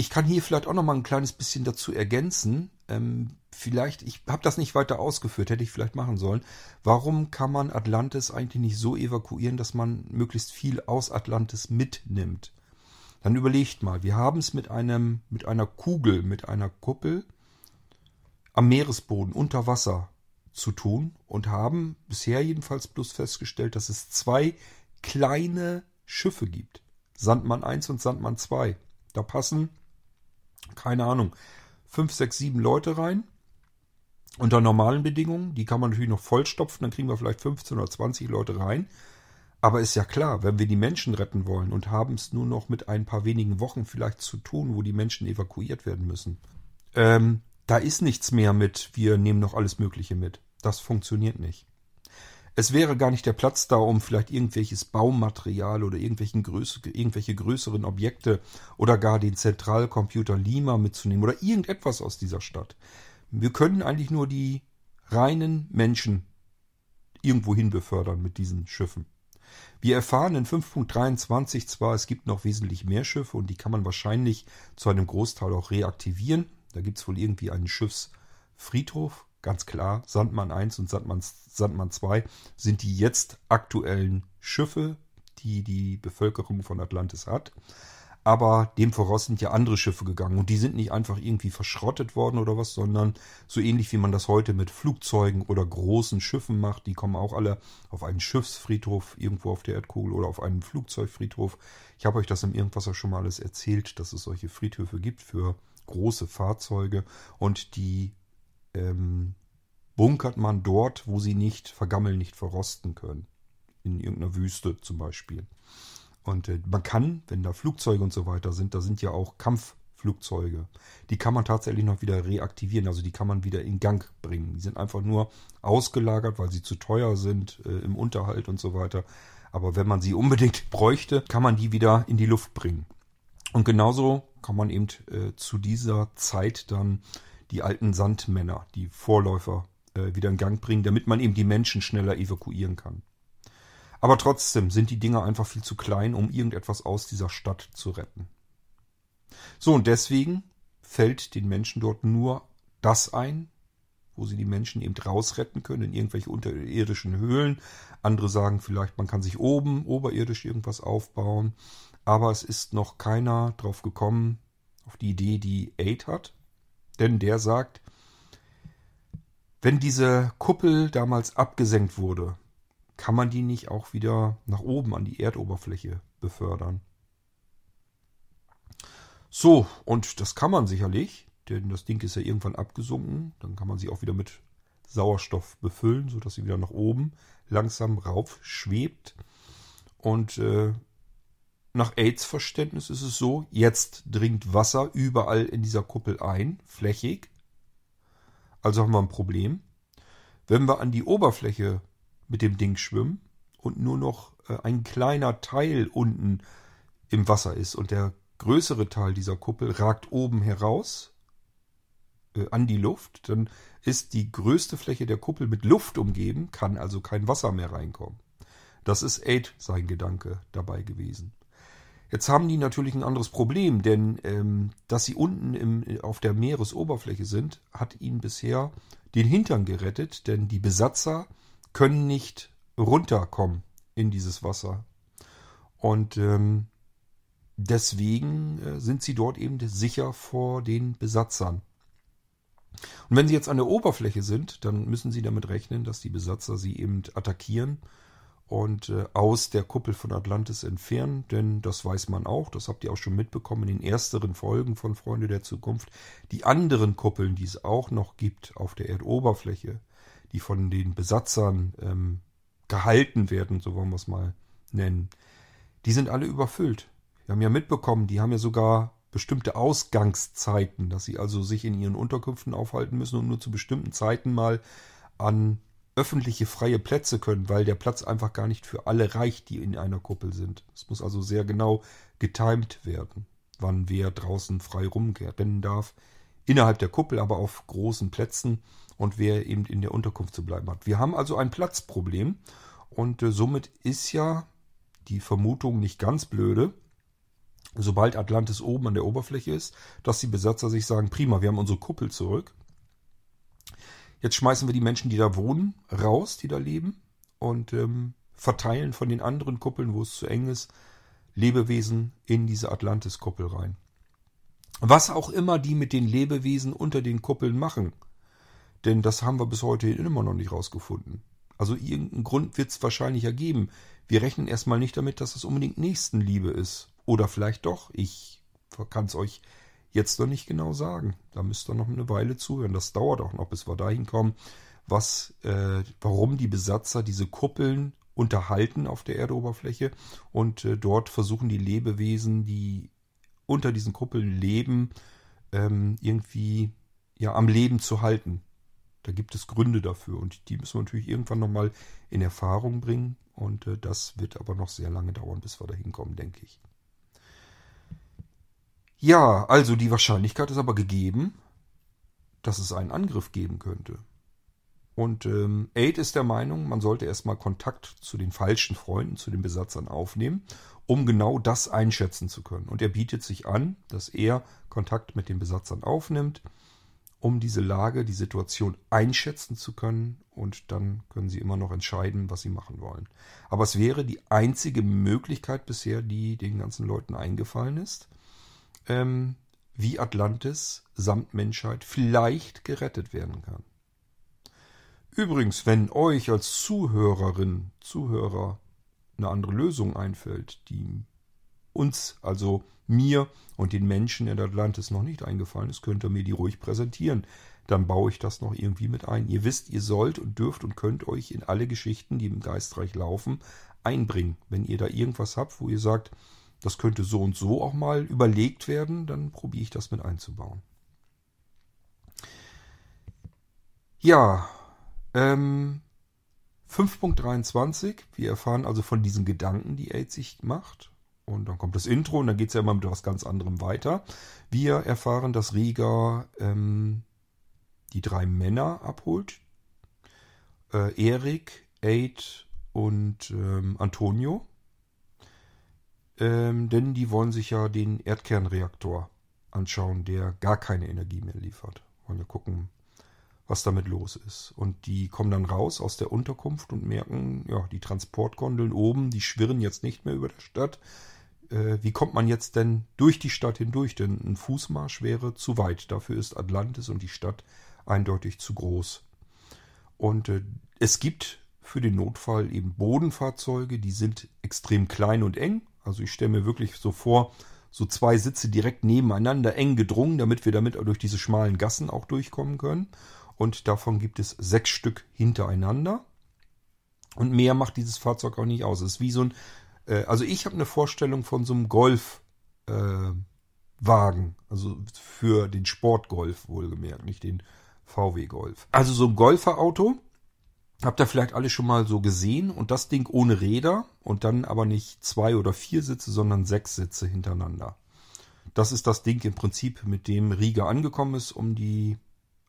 Ich kann hier vielleicht auch noch mal ein kleines bisschen dazu ergänzen. Ähm, vielleicht, ich habe das nicht weiter ausgeführt, hätte ich vielleicht machen sollen. Warum kann man Atlantis eigentlich nicht so evakuieren, dass man möglichst viel aus Atlantis mitnimmt? Dann überlegt mal, wir haben es mit einem, mit einer Kugel, mit einer Kuppel am Meeresboden unter Wasser zu tun und haben bisher jedenfalls bloß festgestellt, dass es zwei kleine Schiffe gibt. Sandmann 1 und Sandmann 2. Da passen, keine Ahnung, 5, 6, 7 Leute rein. Unter normalen Bedingungen, die kann man natürlich noch vollstopfen, dann kriegen wir vielleicht 15 oder 20 Leute rein. Aber ist ja klar, wenn wir die Menschen retten wollen und haben es nur noch mit ein paar wenigen Wochen vielleicht zu tun, wo die Menschen evakuiert werden müssen, ähm, da ist nichts mehr mit, wir nehmen noch alles Mögliche mit. Das funktioniert nicht. Es wäre gar nicht der Platz da, um vielleicht irgendwelches Baumaterial oder irgendwelchen Größe, irgendwelche größeren Objekte oder gar den Zentralcomputer Lima mitzunehmen oder irgendetwas aus dieser Stadt. Wir können eigentlich nur die reinen Menschen irgendwohin befördern mit diesen Schiffen. Wir erfahren in 5.23 zwar, es gibt noch wesentlich mehr Schiffe und die kann man wahrscheinlich zu einem Großteil auch reaktivieren. Da gibt es wohl irgendwie einen Schiffsfriedhof, ganz klar. Sandmann 1 und Sandmann, Sandmann 2 sind die jetzt aktuellen Schiffe, die die Bevölkerung von Atlantis hat. Aber dem voraus sind ja andere Schiffe gegangen und die sind nicht einfach irgendwie verschrottet worden oder was, sondern so ähnlich wie man das heute mit Flugzeugen oder großen Schiffen macht. Die kommen auch alle auf einen Schiffsfriedhof irgendwo auf der Erdkugel oder auf einen Flugzeugfriedhof. Ich habe euch das im Irgendwasser schon mal alles erzählt, dass es solche Friedhöfe gibt für große Fahrzeuge und die ähm, bunkert man dort, wo sie nicht vergammeln, nicht verrosten können. In irgendeiner Wüste zum Beispiel. Und äh, man kann, wenn da Flugzeuge und so weiter sind, da sind ja auch Kampfflugzeuge. Die kann man tatsächlich noch wieder reaktivieren, also die kann man wieder in Gang bringen. Die sind einfach nur ausgelagert, weil sie zu teuer sind äh, im Unterhalt und so weiter. Aber wenn man sie unbedingt bräuchte, kann man die wieder in die Luft bringen. Und genauso kann man eben äh, zu dieser Zeit dann die alten Sandmänner, die Vorläufer, äh, wieder in Gang bringen, damit man eben die Menschen schneller evakuieren kann. Aber trotzdem sind die Dinger einfach viel zu klein, um irgendetwas aus dieser Stadt zu retten. So, und deswegen fällt den Menschen dort nur das ein, wo sie die Menschen eben rausretten können, in irgendwelche unterirdischen Höhlen. Andere sagen vielleicht, man kann sich oben, oberirdisch irgendwas aufbauen. Aber es ist noch keiner drauf gekommen, auf die Idee, die Aid hat. Denn der sagt, wenn diese Kuppel damals abgesenkt wurde, kann man die nicht auch wieder nach oben an die Erdoberfläche befördern? So, und das kann man sicherlich, denn das Ding ist ja irgendwann abgesunken. Dann kann man sie auch wieder mit Sauerstoff befüllen, sodass sie wieder nach oben langsam rauf schwebt. Und äh, nach AIDS Verständnis ist es so, jetzt dringt Wasser überall in dieser Kuppel ein, flächig. Also haben wir ein Problem. Wenn wir an die Oberfläche mit dem Ding schwimmen und nur noch äh, ein kleiner Teil unten im Wasser ist und der größere Teil dieser Kuppel ragt oben heraus äh, an die Luft, dann ist die größte Fläche der Kuppel mit Luft umgeben, kann also kein Wasser mehr reinkommen. Das ist Aid sein Gedanke dabei gewesen. Jetzt haben die natürlich ein anderes Problem, denn ähm, dass sie unten im, auf der Meeresoberfläche sind, hat ihnen bisher den Hintern gerettet, denn die Besatzer können nicht runterkommen in dieses Wasser. Und ähm, deswegen äh, sind sie dort eben sicher vor den Besatzern. Und wenn sie jetzt an der Oberfläche sind, dann müssen sie damit rechnen, dass die Besatzer sie eben attackieren und äh, aus der Kuppel von Atlantis entfernen, denn das weiß man auch, das habt ihr auch schon mitbekommen in den ersteren Folgen von Freunde der Zukunft. Die anderen Kuppeln, die es auch noch gibt auf der Erdoberfläche, die von den Besatzern ähm, gehalten werden, so wollen wir es mal nennen, die sind alle überfüllt. Wir haben ja mitbekommen, die haben ja sogar bestimmte Ausgangszeiten, dass sie also sich in ihren Unterkünften aufhalten müssen und nur zu bestimmten Zeiten mal an öffentliche freie Plätze können, weil der Platz einfach gar nicht für alle reicht, die in einer Kuppel sind. Es muss also sehr genau getimt werden, wann wer draußen frei rumrennen darf. Innerhalb der Kuppel, aber auf großen Plätzen und wer eben in der Unterkunft zu bleiben hat. Wir haben also ein Platzproblem und äh, somit ist ja die Vermutung nicht ganz blöde, sobald Atlantis oben an der Oberfläche ist, dass die Besatzer sich sagen, prima, wir haben unsere Kuppel zurück Jetzt schmeißen wir die Menschen, die da wohnen, raus, die da leben und ähm, verteilen von den anderen Kuppeln, wo es zu eng ist, Lebewesen in diese Atlantis-Kuppel rein. Was auch immer die mit den Lebewesen unter den Kuppeln machen. Denn das haben wir bis heute immer noch nicht rausgefunden. Also irgendeinen Grund wird es wahrscheinlich ergeben. Wir rechnen erstmal nicht damit, dass es unbedingt Nächstenliebe ist. Oder vielleicht doch. Ich kann es euch jetzt noch nicht genau sagen. Da müsst ihr noch eine Weile zuhören. Das dauert auch noch, bis wir dahin kommen, was, äh, warum die Besatzer diese Kuppeln unterhalten auf der Erdoberfläche und äh, dort versuchen die Lebewesen, die unter diesen Kuppeln leben, ähm, irgendwie ja am Leben zu halten. Da gibt es Gründe dafür und die müssen wir natürlich irgendwann nochmal in Erfahrung bringen und äh, das wird aber noch sehr lange dauern, bis wir da hinkommen, denke ich. Ja, also die Wahrscheinlichkeit ist aber gegeben, dass es einen Angriff geben könnte. Und ähm, Aid ist der Meinung, man sollte erstmal Kontakt zu den falschen Freunden, zu den Besatzern aufnehmen, um genau das einschätzen zu können. Und er bietet sich an, dass er Kontakt mit den Besatzern aufnimmt, um diese Lage, die Situation einschätzen zu können. Und dann können sie immer noch entscheiden, was sie machen wollen. Aber es wäre die einzige Möglichkeit bisher, die den ganzen Leuten eingefallen ist ähm, wie Atlantis samt Menschheit vielleicht gerettet werden kann. Übrigens, wenn euch als Zuhörerin, Zuhörer eine andere Lösung einfällt, die uns, also mir und den Menschen in Atlantis noch nicht eingefallen ist, könnt ihr mir die ruhig präsentieren. Dann baue ich das noch irgendwie mit ein. Ihr wisst, ihr sollt und dürft und könnt euch in alle Geschichten, die im Geistreich laufen, einbringen. Wenn ihr da irgendwas habt, wo ihr sagt, das könnte so und so auch mal überlegt werden, dann probiere ich das mit einzubauen. Ja, ähm, 5.23, wir erfahren also von diesen Gedanken, die AIDS sich macht. Und dann kommt das Intro und dann geht es ja immer mit was ganz anderem weiter. Wir erfahren, dass Riga ähm, die drei Männer abholt. Äh, Erik, Aid und ähm, Antonio. Ähm, denn die wollen sich ja den Erdkernreaktor anschauen, der gar keine Energie mehr liefert. Wollen ja gucken, was damit los ist. Und die kommen dann raus aus der Unterkunft und merken, ja, die Transportgondeln oben, die schwirren jetzt nicht mehr über der Stadt. Äh, wie kommt man jetzt denn durch die Stadt hindurch? Denn ein Fußmarsch wäre zu weit. Dafür ist Atlantis und die Stadt eindeutig zu groß. Und äh, es gibt für den Notfall eben Bodenfahrzeuge, die sind extrem klein und eng also ich stelle mir wirklich so vor, so zwei Sitze direkt nebeneinander eng gedrungen, damit wir damit durch diese schmalen Gassen auch durchkommen können. Und davon gibt es sechs Stück hintereinander. Und mehr macht dieses Fahrzeug auch nicht aus. Es ist wie so ein, äh, also ich habe eine Vorstellung von so einem Golfwagen, äh, also für den Sportgolf wohlgemerkt, nicht den VW Golf. Also so ein Golferauto Habt ihr vielleicht alle schon mal so gesehen und das Ding ohne Räder und dann aber nicht zwei oder vier Sitze, sondern sechs Sitze hintereinander. Das ist das Ding im Prinzip, mit dem Rieger angekommen ist, um die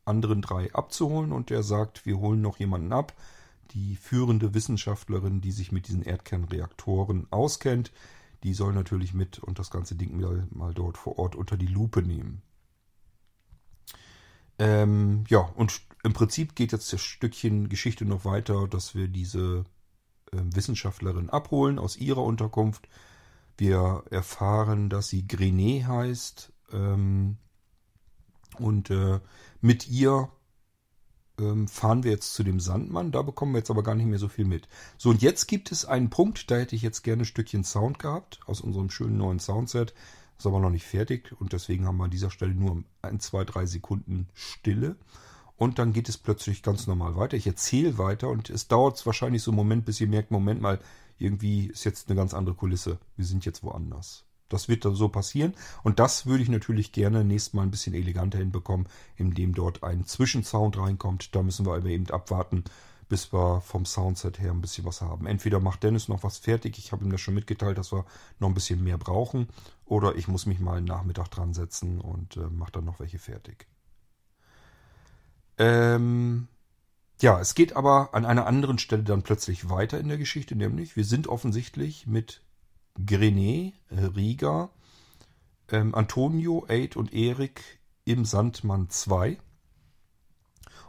anderen drei abzuholen und der sagt, wir holen noch jemanden ab, die führende Wissenschaftlerin, die sich mit diesen Erdkernreaktoren auskennt, die soll natürlich mit und das ganze Ding mal, mal dort vor Ort unter die Lupe nehmen. Ähm, ja, und im Prinzip geht jetzt das Stückchen Geschichte noch weiter, dass wir diese äh, Wissenschaftlerin abholen aus ihrer Unterkunft. Wir erfahren, dass sie Grenet heißt ähm, und äh, mit ihr ähm, fahren wir jetzt zu dem Sandmann. Da bekommen wir jetzt aber gar nicht mehr so viel mit. So, und jetzt gibt es einen Punkt, da hätte ich jetzt gerne ein Stückchen Sound gehabt aus unserem schönen neuen Soundset. Ist aber noch nicht fertig und deswegen haben wir an dieser Stelle nur ein, zwei, drei Sekunden Stille. Und dann geht es plötzlich ganz normal weiter. Ich erzähle weiter und es dauert wahrscheinlich so einen Moment, bis ihr merkt, Moment mal, irgendwie ist jetzt eine ganz andere Kulisse. Wir sind jetzt woanders. Das wird so passieren. Und das würde ich natürlich gerne nächstes Mal ein bisschen eleganter hinbekommen, indem dort ein Zwischensound reinkommt. Da müssen wir aber eben abwarten, bis wir vom Soundset her ein bisschen was haben. Entweder macht Dennis noch was fertig, ich habe ihm das schon mitgeteilt, dass wir noch ein bisschen mehr brauchen, oder ich muss mich mal einen Nachmittag dran setzen und äh, mache dann noch welche fertig. Ähm, ja, es geht aber an einer anderen Stelle dann plötzlich weiter in der Geschichte, nämlich wir sind offensichtlich mit Grenet, Riga, ähm, Antonio, Aid und Erik im Sandmann 2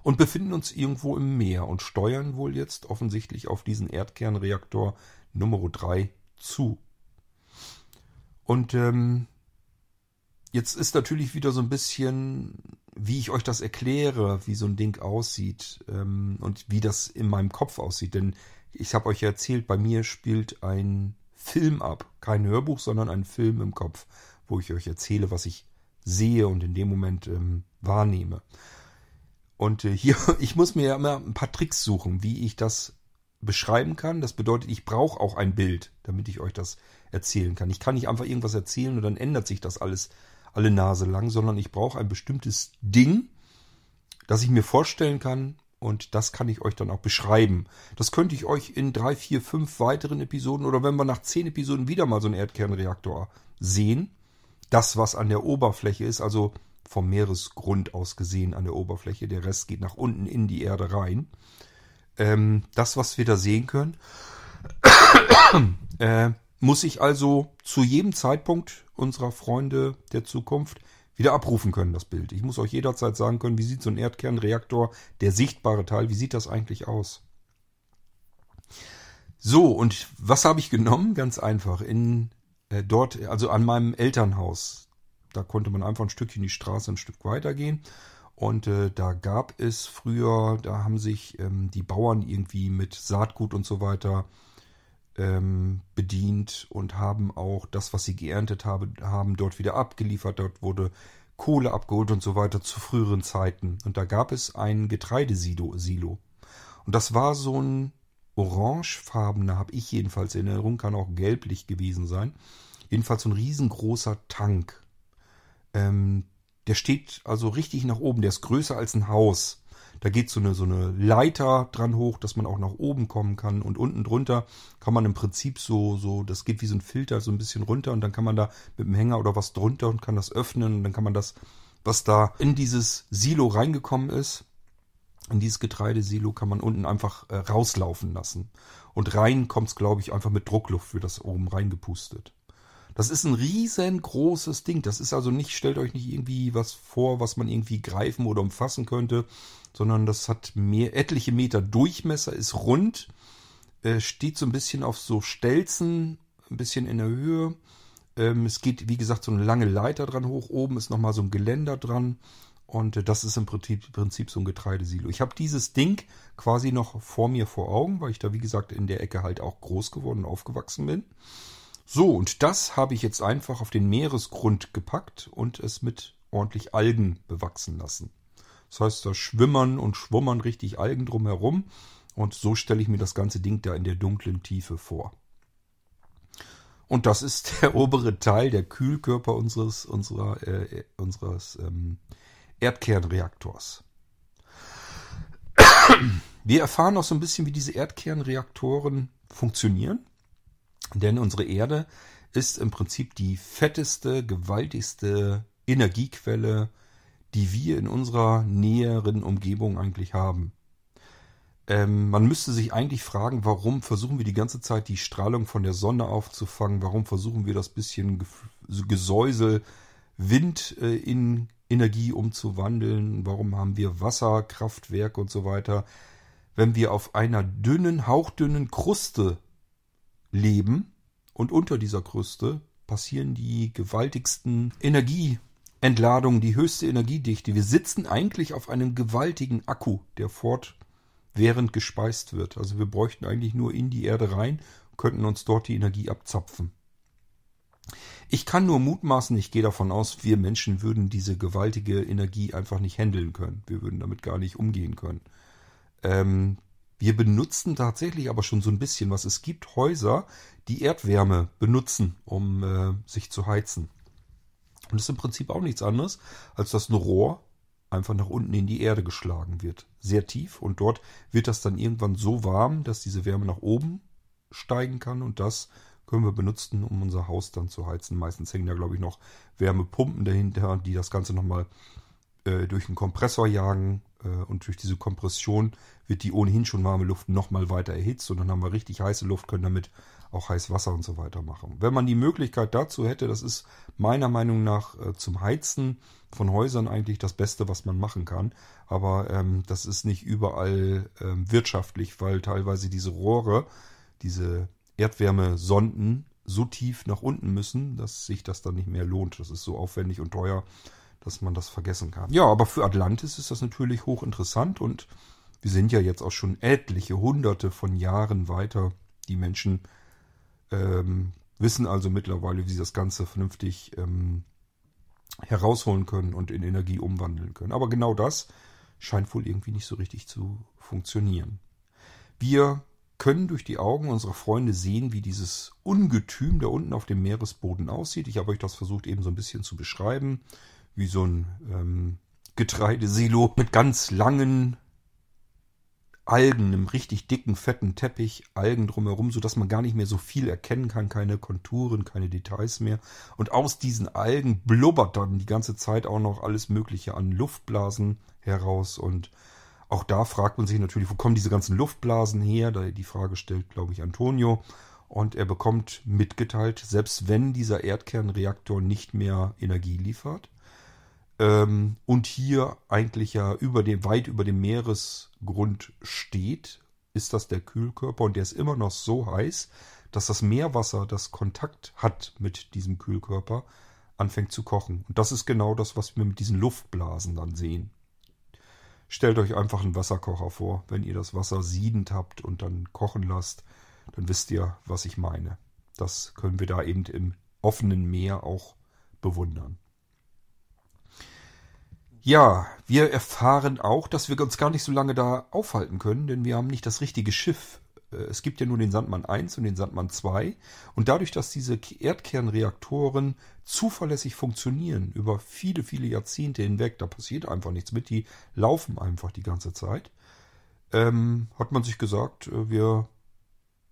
und befinden uns irgendwo im Meer und steuern wohl jetzt offensichtlich auf diesen Erdkernreaktor Nummer 3 zu. Und ähm, jetzt ist natürlich wieder so ein bisschen, wie ich euch das erkläre, wie so ein Ding aussieht ähm, und wie das in meinem Kopf aussieht. Denn ich habe euch erzählt, bei mir spielt ein Film ab. Kein Hörbuch, sondern ein Film im Kopf, wo ich euch erzähle, was ich sehe und in dem Moment ähm, wahrnehme. Und äh, hier, ich muss mir ja immer ein paar Tricks suchen, wie ich das beschreiben kann. Das bedeutet, ich brauche auch ein Bild, damit ich euch das erzählen kann. Ich kann nicht einfach irgendwas erzählen und dann ändert sich das alles alle Nase lang, sondern ich brauche ein bestimmtes Ding, das ich mir vorstellen kann, und das kann ich euch dann auch beschreiben. Das könnte ich euch in drei, vier, fünf weiteren Episoden oder wenn wir nach zehn Episoden wieder mal so einen Erdkernreaktor sehen. Das, was an der Oberfläche ist, also vom Meeresgrund aus gesehen an der Oberfläche. Der Rest geht nach unten in die Erde rein. Ähm, das, was wir da sehen können, äh, muss ich also zu jedem Zeitpunkt unserer Freunde der Zukunft wieder abrufen können, das Bild. Ich muss euch jederzeit sagen können, wie sieht so ein Erdkernreaktor, der sichtbare Teil, wie sieht das eigentlich aus? So, und was habe ich genommen? Ganz einfach. In äh, dort, also an meinem Elternhaus. Da konnte man einfach ein Stückchen die Straße ein Stück weitergehen. Und äh, da gab es früher, da haben sich ähm, die Bauern irgendwie mit Saatgut und so weiter ähm, bedient und haben auch das, was sie geerntet habe, haben, dort wieder abgeliefert. Dort wurde Kohle abgeholt und so weiter zu früheren Zeiten. Und da gab es ein Getreidesilo. Silo. Und das war so ein orangefarbener, habe ich jedenfalls in Erinnerung, kann auch gelblich gewesen sein. Jedenfalls so ein riesengroßer Tank. Ähm, der steht also richtig nach oben, der ist größer als ein Haus. Da geht so eine, so eine Leiter dran hoch, dass man auch nach oben kommen kann. Und unten drunter kann man im Prinzip so, so, das geht wie so ein Filter so ein bisschen runter und dann kann man da mit dem Hänger oder was drunter und kann das öffnen und dann kann man das, was da in dieses Silo reingekommen ist, in dieses Getreidesilo kann man unten einfach äh, rauslaufen lassen. Und rein kommt es, glaube ich, einfach mit Druckluft, wird das oben reingepustet. Das ist ein riesengroßes Ding. Das ist also nicht, stellt euch nicht irgendwie was vor, was man irgendwie greifen oder umfassen könnte, sondern das hat mehr, etliche Meter Durchmesser, ist rund, äh, steht so ein bisschen auf so Stelzen, ein bisschen in der Höhe. Ähm, es geht, wie gesagt, so eine lange Leiter dran hoch. Oben ist nochmal so ein Geländer dran. Und äh, das ist im Prinzip, Prinzip so ein Getreidesilo. Ich habe dieses Ding quasi noch vor mir vor Augen, weil ich da, wie gesagt, in der Ecke halt auch groß geworden und aufgewachsen bin. So, und das habe ich jetzt einfach auf den Meeresgrund gepackt und es mit ordentlich Algen bewachsen lassen. Das heißt, da schwimmern und schwummern richtig Algen drumherum. Und so stelle ich mir das ganze Ding da in der dunklen Tiefe vor. Und das ist der obere Teil, der Kühlkörper unseres, unserer, äh, unseres ähm, Erdkernreaktors. Wir erfahren auch so ein bisschen, wie diese Erdkernreaktoren funktionieren. Denn unsere Erde ist im Prinzip die fetteste, gewaltigste Energiequelle, die wir in unserer näheren Umgebung eigentlich haben. Ähm, man müsste sich eigentlich fragen, warum versuchen wir die ganze Zeit die Strahlung von der Sonne aufzufangen? Warum versuchen wir das bisschen Gesäusel, Wind äh, in Energie umzuwandeln? Warum haben wir Wasserkraftwerke und so weiter? Wenn wir auf einer dünnen, hauchdünnen Kruste leben und unter dieser Kruste passieren die gewaltigsten Energie Entladung, die höchste Energiedichte. Wir sitzen eigentlich auf einem gewaltigen Akku, der fortwährend gespeist wird. Also wir bräuchten eigentlich nur in die Erde rein, könnten uns dort die Energie abzapfen. Ich kann nur mutmaßen, ich gehe davon aus, wir Menschen würden diese gewaltige Energie einfach nicht handeln können. Wir würden damit gar nicht umgehen können. Ähm, wir benutzen tatsächlich aber schon so ein bisschen was. Es gibt Häuser, die Erdwärme benutzen, um äh, sich zu heizen. Und das ist im Prinzip auch nichts anderes, als dass ein Rohr einfach nach unten in die Erde geschlagen wird. Sehr tief. Und dort wird das dann irgendwann so warm, dass diese Wärme nach oben steigen kann. Und das können wir benutzen, um unser Haus dann zu heizen. Meistens hängen da, glaube ich, noch Wärmepumpen dahinter, die das Ganze nochmal äh, durch einen Kompressor jagen. Äh, und durch diese Kompression wird die ohnehin schon warme Luft nochmal weiter erhitzt. Und dann haben wir richtig heiße Luft, können damit auch heiß Wasser und so weiter machen. Wenn man die Möglichkeit dazu hätte, das ist meiner Meinung nach äh, zum Heizen von Häusern eigentlich das Beste, was man machen kann. Aber ähm, das ist nicht überall ähm, wirtschaftlich, weil teilweise diese Rohre, diese Erdwärmesonden so tief nach unten müssen, dass sich das dann nicht mehr lohnt. Das ist so aufwendig und teuer, dass man das vergessen kann. Ja, aber für Atlantis ist das natürlich hochinteressant und wir sind ja jetzt auch schon etliche hunderte von Jahren weiter. Die Menschen ähm, wissen also mittlerweile, wie sie das Ganze vernünftig ähm, herausholen können und in Energie umwandeln können. Aber genau das scheint wohl irgendwie nicht so richtig zu funktionieren. Wir können durch die Augen unserer Freunde sehen, wie dieses Ungetüm da unten auf dem Meeresboden aussieht. Ich habe euch das versucht eben so ein bisschen zu beschreiben, wie so ein ähm, Getreidesilo mit ganz langen Algen, einem richtig dicken, fetten Teppich, Algen drumherum, sodass man gar nicht mehr so viel erkennen kann, keine Konturen, keine Details mehr. Und aus diesen Algen blubbert dann die ganze Zeit auch noch alles Mögliche an Luftblasen heraus. Und auch da fragt man sich natürlich, wo kommen diese ganzen Luftblasen her? Die Frage stellt, glaube ich, Antonio. Und er bekommt mitgeteilt, selbst wenn dieser Erdkernreaktor nicht mehr Energie liefert, ähm, und hier eigentlich ja über dem, weit über dem Meeresgrund steht, ist das der Kühlkörper und der ist immer noch so heiß, dass das Meerwasser, das Kontakt hat mit diesem Kühlkörper, anfängt zu kochen. Und das ist genau das, was wir mit diesen Luftblasen dann sehen. Stellt euch einfach einen Wasserkocher vor. Wenn ihr das Wasser siedend habt und dann kochen lasst, dann wisst ihr, was ich meine. Das können wir da eben im offenen Meer auch bewundern. Ja, wir erfahren auch, dass wir uns gar nicht so lange da aufhalten können, denn wir haben nicht das richtige Schiff. Äh, es gibt ja nur den Sandmann 1 und den Sandmann 2. Und dadurch, dass diese Erdkernreaktoren zuverlässig funktionieren über viele, viele Jahrzehnte hinweg, da passiert einfach nichts mit, die laufen einfach die ganze Zeit, ähm, hat man sich gesagt, äh, wir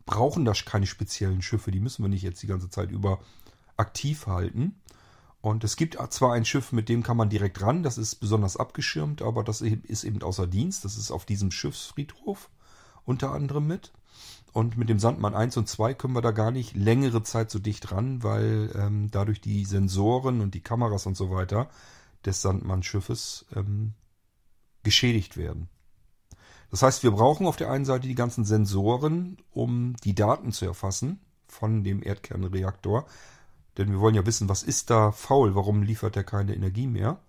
brauchen da keine speziellen Schiffe, die müssen wir nicht jetzt die ganze Zeit über aktiv halten. Und es gibt zwar ein Schiff, mit dem kann man direkt ran, das ist besonders abgeschirmt, aber das ist eben außer Dienst. Das ist auf diesem Schiffsfriedhof unter anderem mit. Und mit dem Sandmann 1 und 2 können wir da gar nicht längere Zeit so dicht ran, weil ähm, dadurch die Sensoren und die Kameras und so weiter des Sandmann-Schiffes ähm, geschädigt werden. Das heißt, wir brauchen auf der einen Seite die ganzen Sensoren, um die Daten zu erfassen von dem Erdkernreaktor. Denn wir wollen ja wissen, was ist da faul, warum liefert er keine Energie mehr.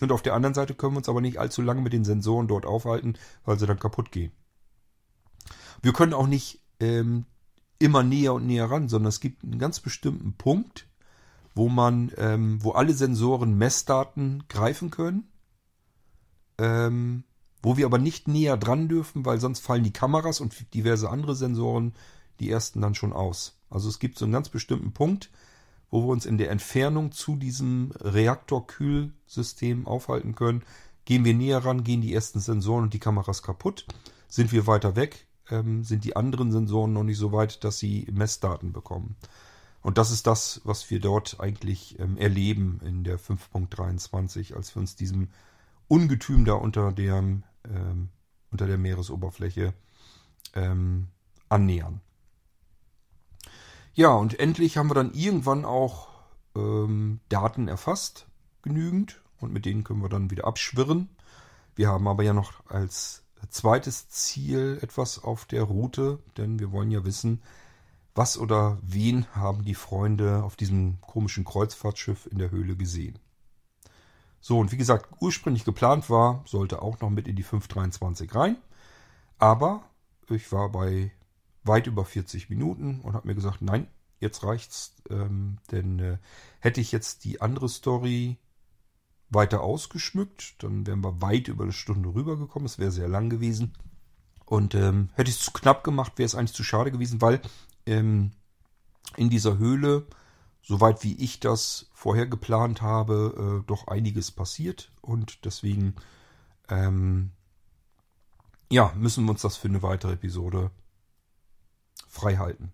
Und auf der anderen Seite können wir uns aber nicht allzu lange mit den Sensoren dort aufhalten, weil sie dann kaputt gehen. Wir können auch nicht ähm, immer näher und näher ran, sondern es gibt einen ganz bestimmten Punkt, wo man, ähm, wo alle Sensoren Messdaten greifen können, ähm, wo wir aber nicht näher dran dürfen, weil sonst fallen die Kameras und diverse andere Sensoren, die ersten dann schon aus. Also es gibt so einen ganz bestimmten Punkt, wo wir uns in der Entfernung zu diesem Reaktorkühlsystem aufhalten können. Gehen wir näher ran, gehen die ersten Sensoren und die Kameras kaputt. Sind wir weiter weg, ähm, sind die anderen Sensoren noch nicht so weit, dass sie Messdaten bekommen. Und das ist das, was wir dort eigentlich ähm, erleben in der 5.23, als wir uns diesem Ungetüm da unter der, ähm, unter der Meeresoberfläche ähm, annähern. Ja, und endlich haben wir dann irgendwann auch ähm, Daten erfasst, genügend, und mit denen können wir dann wieder abschwirren. Wir haben aber ja noch als zweites Ziel etwas auf der Route, denn wir wollen ja wissen, was oder wen haben die Freunde auf diesem komischen Kreuzfahrtschiff in der Höhle gesehen. So, und wie gesagt, ursprünglich geplant war, sollte auch noch mit in die 523 rein. Aber ich war bei weit über 40 Minuten und habe mir gesagt, nein, jetzt reicht's. Ähm, denn äh, hätte ich jetzt die andere Story weiter ausgeschmückt, dann wären wir weit über eine Stunde rübergekommen. Es wäre sehr lang gewesen. Und ähm, hätte ich es zu knapp gemacht, wäre es eigentlich zu schade gewesen, weil ähm, in dieser Höhle, soweit wie ich das vorher geplant habe, äh, doch einiges passiert. Und deswegen ähm, ja, müssen wir uns das für eine weitere Episode frei halten.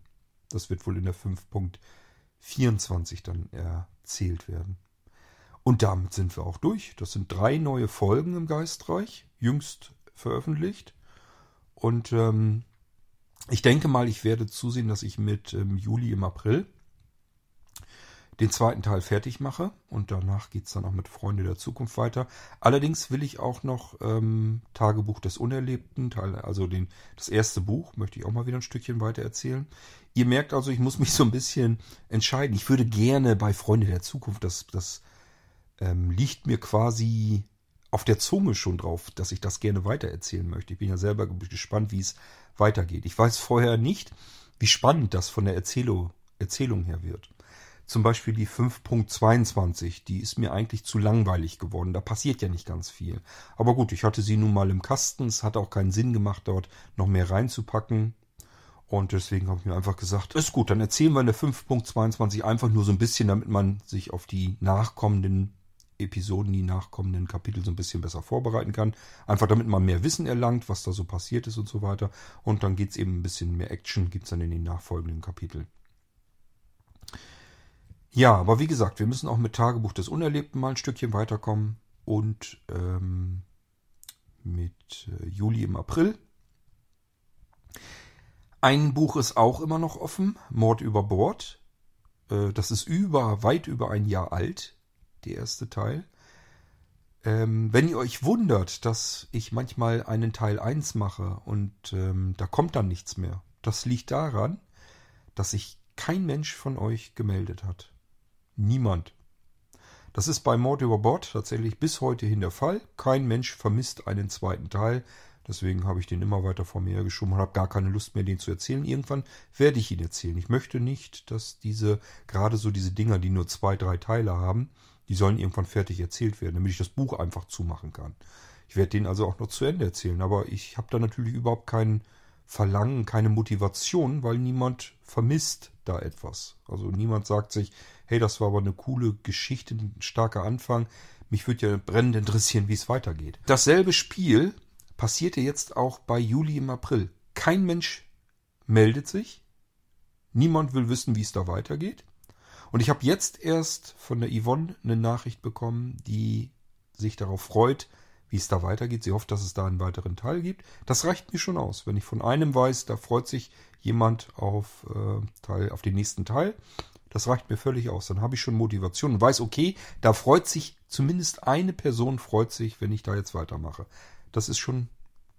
Das wird wohl in der 5.24 dann erzählt werden. Und damit sind wir auch durch. Das sind drei neue Folgen im Geistreich, jüngst veröffentlicht. Und ähm, ich denke mal, ich werde zusehen, dass ich mit ähm, Juli im April den zweiten Teil fertig mache und danach geht es dann auch mit Freunde der Zukunft weiter. Allerdings will ich auch noch ähm, Tagebuch des Unerlebten, Teil, also den, das erste Buch, möchte ich auch mal wieder ein Stückchen weiter erzählen. Ihr merkt also, ich muss mich so ein bisschen entscheiden. Ich würde gerne bei Freunde der Zukunft, das, das ähm, liegt mir quasi auf der Zunge schon drauf, dass ich das gerne weitererzählen möchte. Ich bin ja selber gespannt, wie es weitergeht. Ich weiß vorher nicht, wie spannend das von der Erzählung, Erzählung her wird. Zum Beispiel die 5.22, die ist mir eigentlich zu langweilig geworden. Da passiert ja nicht ganz viel. Aber gut, ich hatte sie nun mal im Kasten. Es hat auch keinen Sinn gemacht, dort noch mehr reinzupacken. Und deswegen habe ich mir einfach gesagt, ist gut, dann erzählen wir in der 5.22 einfach nur so ein bisschen, damit man sich auf die nachkommenden Episoden, die nachkommenden Kapitel so ein bisschen besser vorbereiten kann. Einfach damit man mehr Wissen erlangt, was da so passiert ist und so weiter. Und dann geht es eben ein bisschen mehr Action, gibt es dann in den nachfolgenden Kapiteln. Ja, aber wie gesagt, wir müssen auch mit Tagebuch des Unerlebten mal ein Stückchen weiterkommen und ähm, mit äh, Juli im April. Ein Buch ist auch immer noch offen, Mord über Bord. Äh, das ist über, weit über ein Jahr alt, der erste Teil. Ähm, wenn ihr euch wundert, dass ich manchmal einen Teil 1 mache und ähm, da kommt dann nichts mehr, das liegt daran, dass sich kein Mensch von euch gemeldet hat. Niemand. Das ist bei Mord über Bord tatsächlich bis heute hin der Fall. Kein Mensch vermisst einen zweiten Teil. Deswegen habe ich den immer weiter vor mir geschoben und habe gar keine Lust mehr, den zu erzählen. Irgendwann werde ich ihn erzählen. Ich möchte nicht, dass diese, gerade so diese Dinger, die nur zwei, drei Teile haben, die sollen irgendwann fertig erzählt werden, damit ich das Buch einfach zumachen kann. Ich werde den also auch noch zu Ende erzählen, aber ich habe da natürlich überhaupt kein Verlangen, keine Motivation, weil niemand vermisst da etwas. Also niemand sagt sich, hey, das war aber eine coole Geschichte, ein starker Anfang. Mich würde ja brennend interessieren, wie es weitergeht. Dasselbe Spiel passierte jetzt auch bei Juli im April. Kein Mensch meldet sich. Niemand will wissen, wie es da weitergeht. Und ich habe jetzt erst von der Yvonne eine Nachricht bekommen, die sich darauf freut, wie es da weitergeht. Sie hofft, dass es da einen weiteren Teil gibt. Das reicht mir schon aus. Wenn ich von einem weiß, da freut sich jemand auf, äh, Teil, auf den nächsten Teil, das reicht mir völlig aus. Dann habe ich schon Motivation und weiß, okay, da freut sich zumindest eine Person freut sich, wenn ich da jetzt weitermache. Das ist schon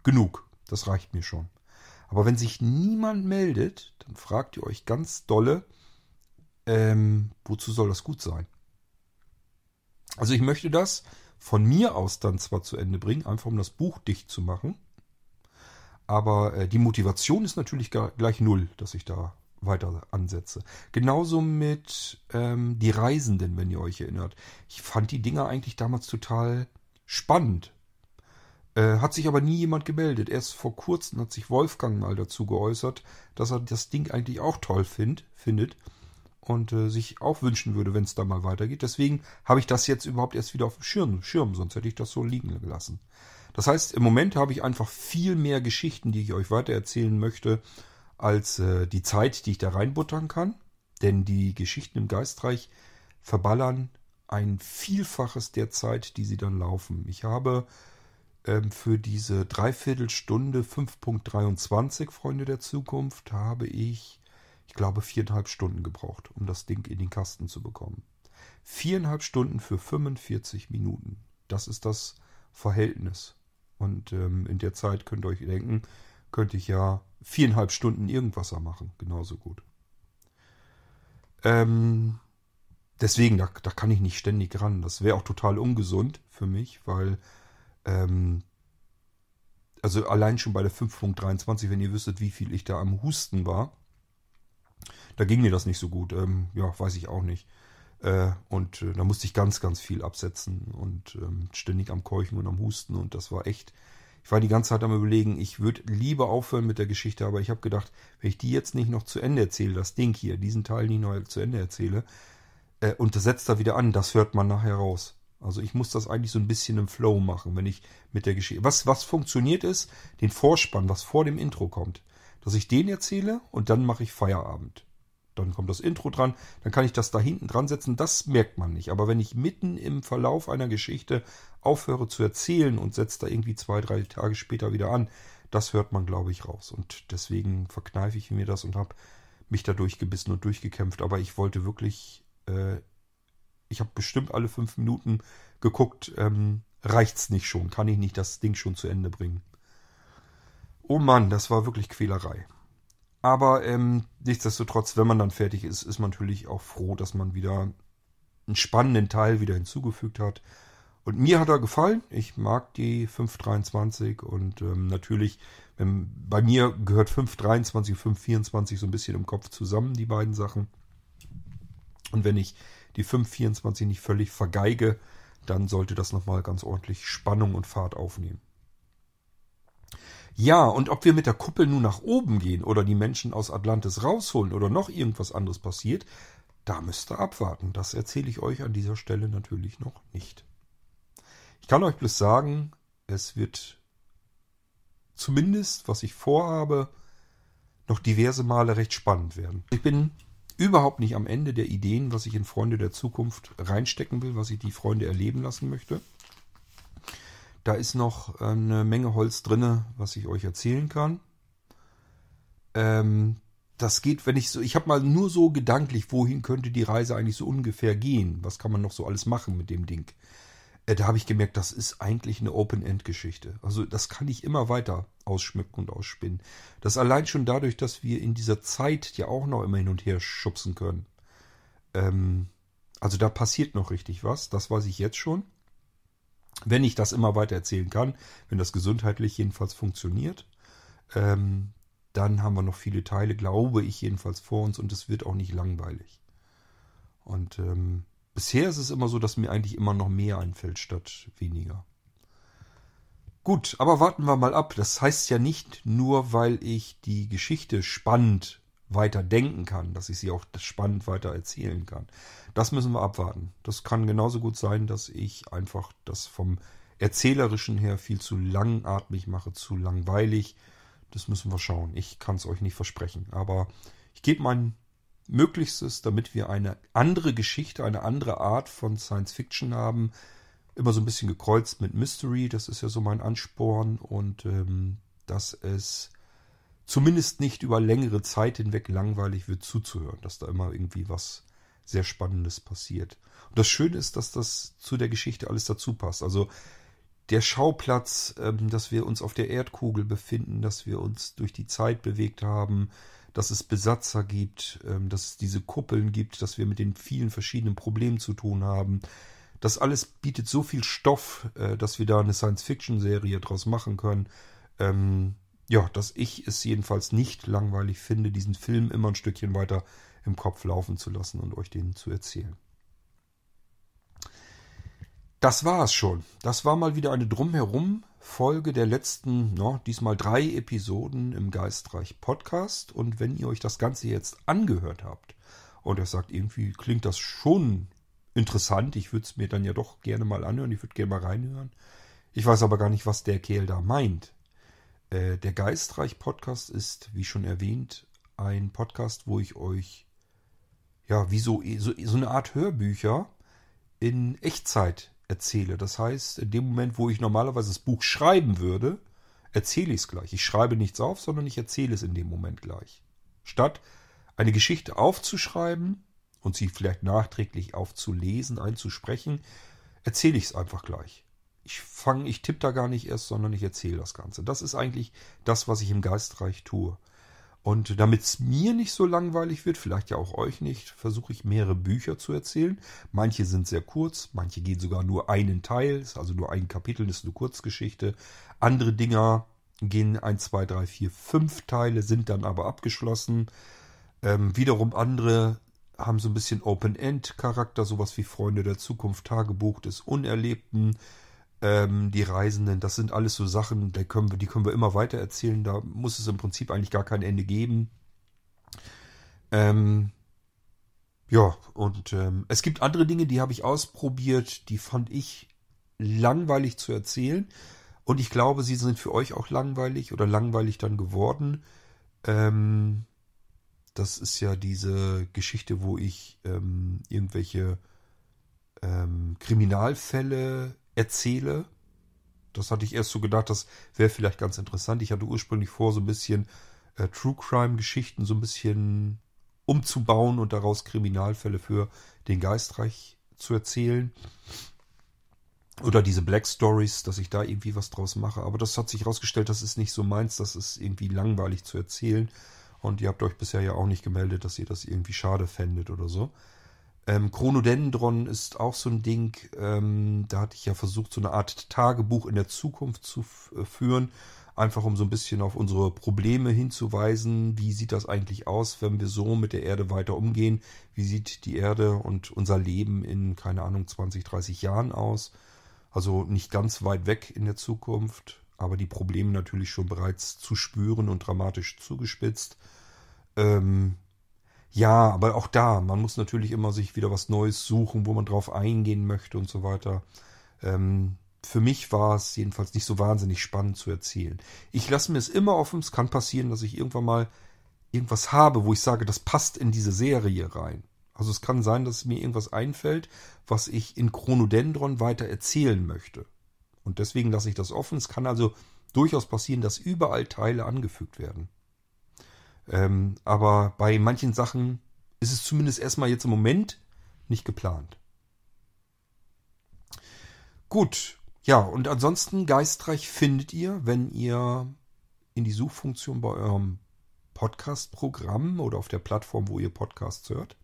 genug. Das reicht mir schon. Aber wenn sich niemand meldet, dann fragt ihr euch ganz dolle, ähm, wozu soll das gut sein? Also ich möchte das von mir aus dann zwar zu Ende bringen, einfach um das Buch dicht zu machen. Aber äh, die Motivation ist natürlich gleich null, dass ich da weiter ansetze. Genauso mit ähm, die Reisenden, wenn ihr euch erinnert. Ich fand die Dinger eigentlich damals total spannend. Äh, hat sich aber nie jemand gemeldet. Erst vor kurzem hat sich Wolfgang mal dazu geäußert, dass er das Ding eigentlich auch toll find, findet und äh, sich auch wünschen würde, wenn es da mal weitergeht. Deswegen habe ich das jetzt überhaupt erst wieder auf dem Schirm, Schirm, sonst hätte ich das so liegen gelassen. Das heißt, im Moment habe ich einfach viel mehr Geschichten, die ich euch weitererzählen möchte als äh, die Zeit, die ich da reinbuttern kann. Denn die Geschichten im Geistreich verballern ein Vielfaches der Zeit, die sie dann laufen. Ich habe ähm, für diese Dreiviertelstunde 5.23, Freunde der Zukunft, habe ich, ich glaube, viereinhalb Stunden gebraucht, um das Ding in den Kasten zu bekommen. Viereinhalb Stunden für 45 Minuten. Das ist das Verhältnis. Und ähm, in der Zeit könnt ihr euch denken, könnte ich ja viereinhalb Stunden Irgendwasser machen, genauso gut. Ähm, deswegen, da, da kann ich nicht ständig ran. Das wäre auch total ungesund für mich, weil ähm, also allein schon bei der 5.23, wenn ihr wüsstet, wie viel ich da am Husten war, da ging mir das nicht so gut. Ähm, ja, weiß ich auch nicht. Äh, und äh, da musste ich ganz, ganz viel absetzen und ähm, ständig am Keuchen und am Husten und das war echt. Ich war die ganze Zeit am überlegen, ich würde lieber aufhören mit der Geschichte, aber ich habe gedacht, wenn ich die jetzt nicht noch zu Ende erzähle, das Ding hier, diesen Teil nicht noch zu Ende erzähle, äh, und das setzt da wieder an, das hört man nachher raus. Also ich muss das eigentlich so ein bisschen im Flow machen, wenn ich mit der Geschichte. Was, was funktioniert ist, den Vorspann, was vor dem Intro kommt, dass ich den erzähle und dann mache ich Feierabend. Dann kommt das Intro dran, dann kann ich das da hinten dran setzen, das merkt man nicht. Aber wenn ich mitten im Verlauf einer Geschichte aufhöre zu erzählen und setze da irgendwie zwei, drei Tage später wieder an, das hört man, glaube ich, raus. Und deswegen verkneife ich mir das und habe mich da durchgebissen und durchgekämpft. Aber ich wollte wirklich äh, ich habe bestimmt alle fünf Minuten geguckt, ähm, reicht's nicht schon, kann ich nicht das Ding schon zu Ende bringen. Oh Mann, das war wirklich Quälerei. Aber ähm, nichtsdestotrotz, wenn man dann fertig ist, ist man natürlich auch froh, dass man wieder einen spannenden Teil wieder hinzugefügt hat. Und mir hat er gefallen. Ich mag die 523 und ähm, natürlich, wenn, bei mir gehört 523 und 524 so ein bisschen im Kopf zusammen, die beiden Sachen. Und wenn ich die 524 nicht völlig vergeige, dann sollte das nochmal ganz ordentlich Spannung und Fahrt aufnehmen. Ja, und ob wir mit der Kuppel nun nach oben gehen oder die Menschen aus Atlantis rausholen oder noch irgendwas anderes passiert, da müsst ihr abwarten. Das erzähle ich euch an dieser Stelle natürlich noch nicht. Ich kann euch bloß sagen, es wird zumindest, was ich vorhabe, noch diverse Male recht spannend werden. Ich bin überhaupt nicht am Ende der Ideen, was ich in Freunde der Zukunft reinstecken will, was ich die Freunde erleben lassen möchte. Da ist noch eine Menge Holz drinne, was ich euch erzählen kann. Ähm, das geht, wenn ich so, ich habe mal nur so gedanklich, wohin könnte die Reise eigentlich so ungefähr gehen? Was kann man noch so alles machen mit dem Ding? Äh, da habe ich gemerkt, das ist eigentlich eine Open-End-Geschichte. Also das kann ich immer weiter ausschmücken und ausspinnen. Das allein schon dadurch, dass wir in dieser Zeit ja auch noch immer hin und her schubsen können. Ähm, also da passiert noch richtig was, das weiß ich jetzt schon. Wenn ich das immer weiter erzählen kann, wenn das gesundheitlich jedenfalls funktioniert, ähm, dann haben wir noch viele Teile, glaube ich jedenfalls vor uns und es wird auch nicht langweilig. Und ähm, bisher ist es immer so, dass mir eigentlich immer noch mehr einfällt statt weniger. Gut, aber warten wir mal ab. Das heißt ja nicht nur, weil ich die Geschichte spannend weiter denken kann, dass ich sie auch spannend weiter erzählen kann. Das müssen wir abwarten. Das kann genauso gut sein, dass ich einfach das vom erzählerischen her viel zu langatmig mache, zu langweilig. Das müssen wir schauen. Ich kann es euch nicht versprechen. Aber ich gebe mein Möglichstes, damit wir eine andere Geschichte, eine andere Art von Science Fiction haben, immer so ein bisschen gekreuzt mit Mystery, das ist ja so mein Ansporn und ähm, dass es zumindest nicht über längere Zeit hinweg langweilig wird zuzuhören, dass da immer irgendwie was sehr Spannendes passiert. Und das Schöne ist, dass das zu der Geschichte alles dazu passt. Also der Schauplatz, ähm, dass wir uns auf der Erdkugel befinden, dass wir uns durch die Zeit bewegt haben, dass es Besatzer gibt, ähm, dass es diese Kuppeln gibt, dass wir mit den vielen verschiedenen Problemen zu tun haben, das alles bietet so viel Stoff, äh, dass wir da eine Science-Fiction-Serie draus machen können. Ähm, ja, dass ich es jedenfalls nicht langweilig finde, diesen Film immer ein Stückchen weiter im Kopf laufen zu lassen und euch den zu erzählen. Das war es schon. Das war mal wieder eine drumherum Folge der letzten, no, diesmal drei Episoden im Geistreich Podcast. Und wenn ihr euch das Ganze jetzt angehört habt und ihr sagt, irgendwie klingt das schon interessant. Ich würde es mir dann ja doch gerne mal anhören. Ich würde gerne mal reinhören. Ich weiß aber gar nicht, was der Kerl da meint. Äh, der Geistreich-Podcast ist, wie schon erwähnt, ein Podcast, wo ich euch ja wie so, so, so eine Art Hörbücher in Echtzeit erzähle. Das heißt, in dem Moment, wo ich normalerweise das Buch schreiben würde, erzähle ich es gleich. Ich schreibe nichts auf, sondern ich erzähle es in dem Moment gleich. Statt eine Geschichte aufzuschreiben, und sie vielleicht nachträglich aufzulesen, einzusprechen, erzähle ich es einfach gleich. Ich fange, ich tippe da gar nicht erst, sondern ich erzähle das Ganze. Das ist eigentlich das, was ich im Geistreich tue. Und damit es mir nicht so langweilig wird, vielleicht ja auch euch nicht, versuche ich mehrere Bücher zu erzählen. Manche sind sehr kurz, manche gehen sogar nur einen Teil, ist also nur ein Kapitel, ist eine Kurzgeschichte. Andere Dinger gehen ein, zwei, drei, vier, fünf Teile, sind dann aber abgeschlossen. Ähm, wiederum andere haben so ein bisschen Open-End-Charakter, sowas wie Freunde der Zukunft, Tagebuch des Unerlebten, ähm, die Reisenden, das sind alles so Sachen, die können, wir, die können wir immer weiter erzählen. Da muss es im Prinzip eigentlich gar kein Ende geben. Ähm, ja, und ähm, es gibt andere Dinge, die habe ich ausprobiert, die fand ich langweilig zu erzählen. Und ich glaube, sie sind für euch auch langweilig oder langweilig dann geworden. Ähm, das ist ja diese Geschichte, wo ich ähm, irgendwelche ähm, Kriminalfälle erzähle. Das hatte ich erst so gedacht, das wäre vielleicht ganz interessant. Ich hatte ursprünglich vor, so ein bisschen äh, True Crime-Geschichten so ein bisschen umzubauen und daraus Kriminalfälle für den Geistreich zu erzählen. Oder diese Black Stories, dass ich da irgendwie was draus mache. Aber das hat sich herausgestellt, das ist nicht so meins, das ist irgendwie langweilig zu erzählen. Und ihr habt euch bisher ja auch nicht gemeldet, dass ihr das irgendwie schade fändet oder so. Ähm, Chronodendron ist auch so ein Ding, ähm, da hatte ich ja versucht, so eine Art Tagebuch in der Zukunft zu äh, führen, einfach um so ein bisschen auf unsere Probleme hinzuweisen. Wie sieht das eigentlich aus, wenn wir so mit der Erde weiter umgehen? Wie sieht die Erde und unser Leben in, keine Ahnung, 20, 30 Jahren aus? Also nicht ganz weit weg in der Zukunft, aber die Probleme natürlich schon bereits zu spüren und dramatisch zugespitzt. Ähm, ja, aber auch da, man muss natürlich immer sich wieder was Neues suchen, wo man drauf eingehen möchte und so weiter. Ähm, für mich war es jedenfalls nicht so wahnsinnig spannend zu erzählen. Ich lasse mir es immer offen. Es kann passieren, dass ich irgendwann mal irgendwas habe, wo ich sage, das passt in diese Serie rein. Also es kann sein, dass mir irgendwas einfällt, was ich in Chronodendron weiter erzählen möchte. Und deswegen lasse ich das offen. Es kann also durchaus passieren, dass überall Teile angefügt werden. Ähm, aber bei manchen Sachen ist es zumindest erstmal jetzt im Moment nicht geplant. Gut, ja, und ansonsten geistreich findet ihr, wenn ihr in die Suchfunktion bei eurem Podcast-Programm oder auf der Plattform, wo ihr Podcasts hört,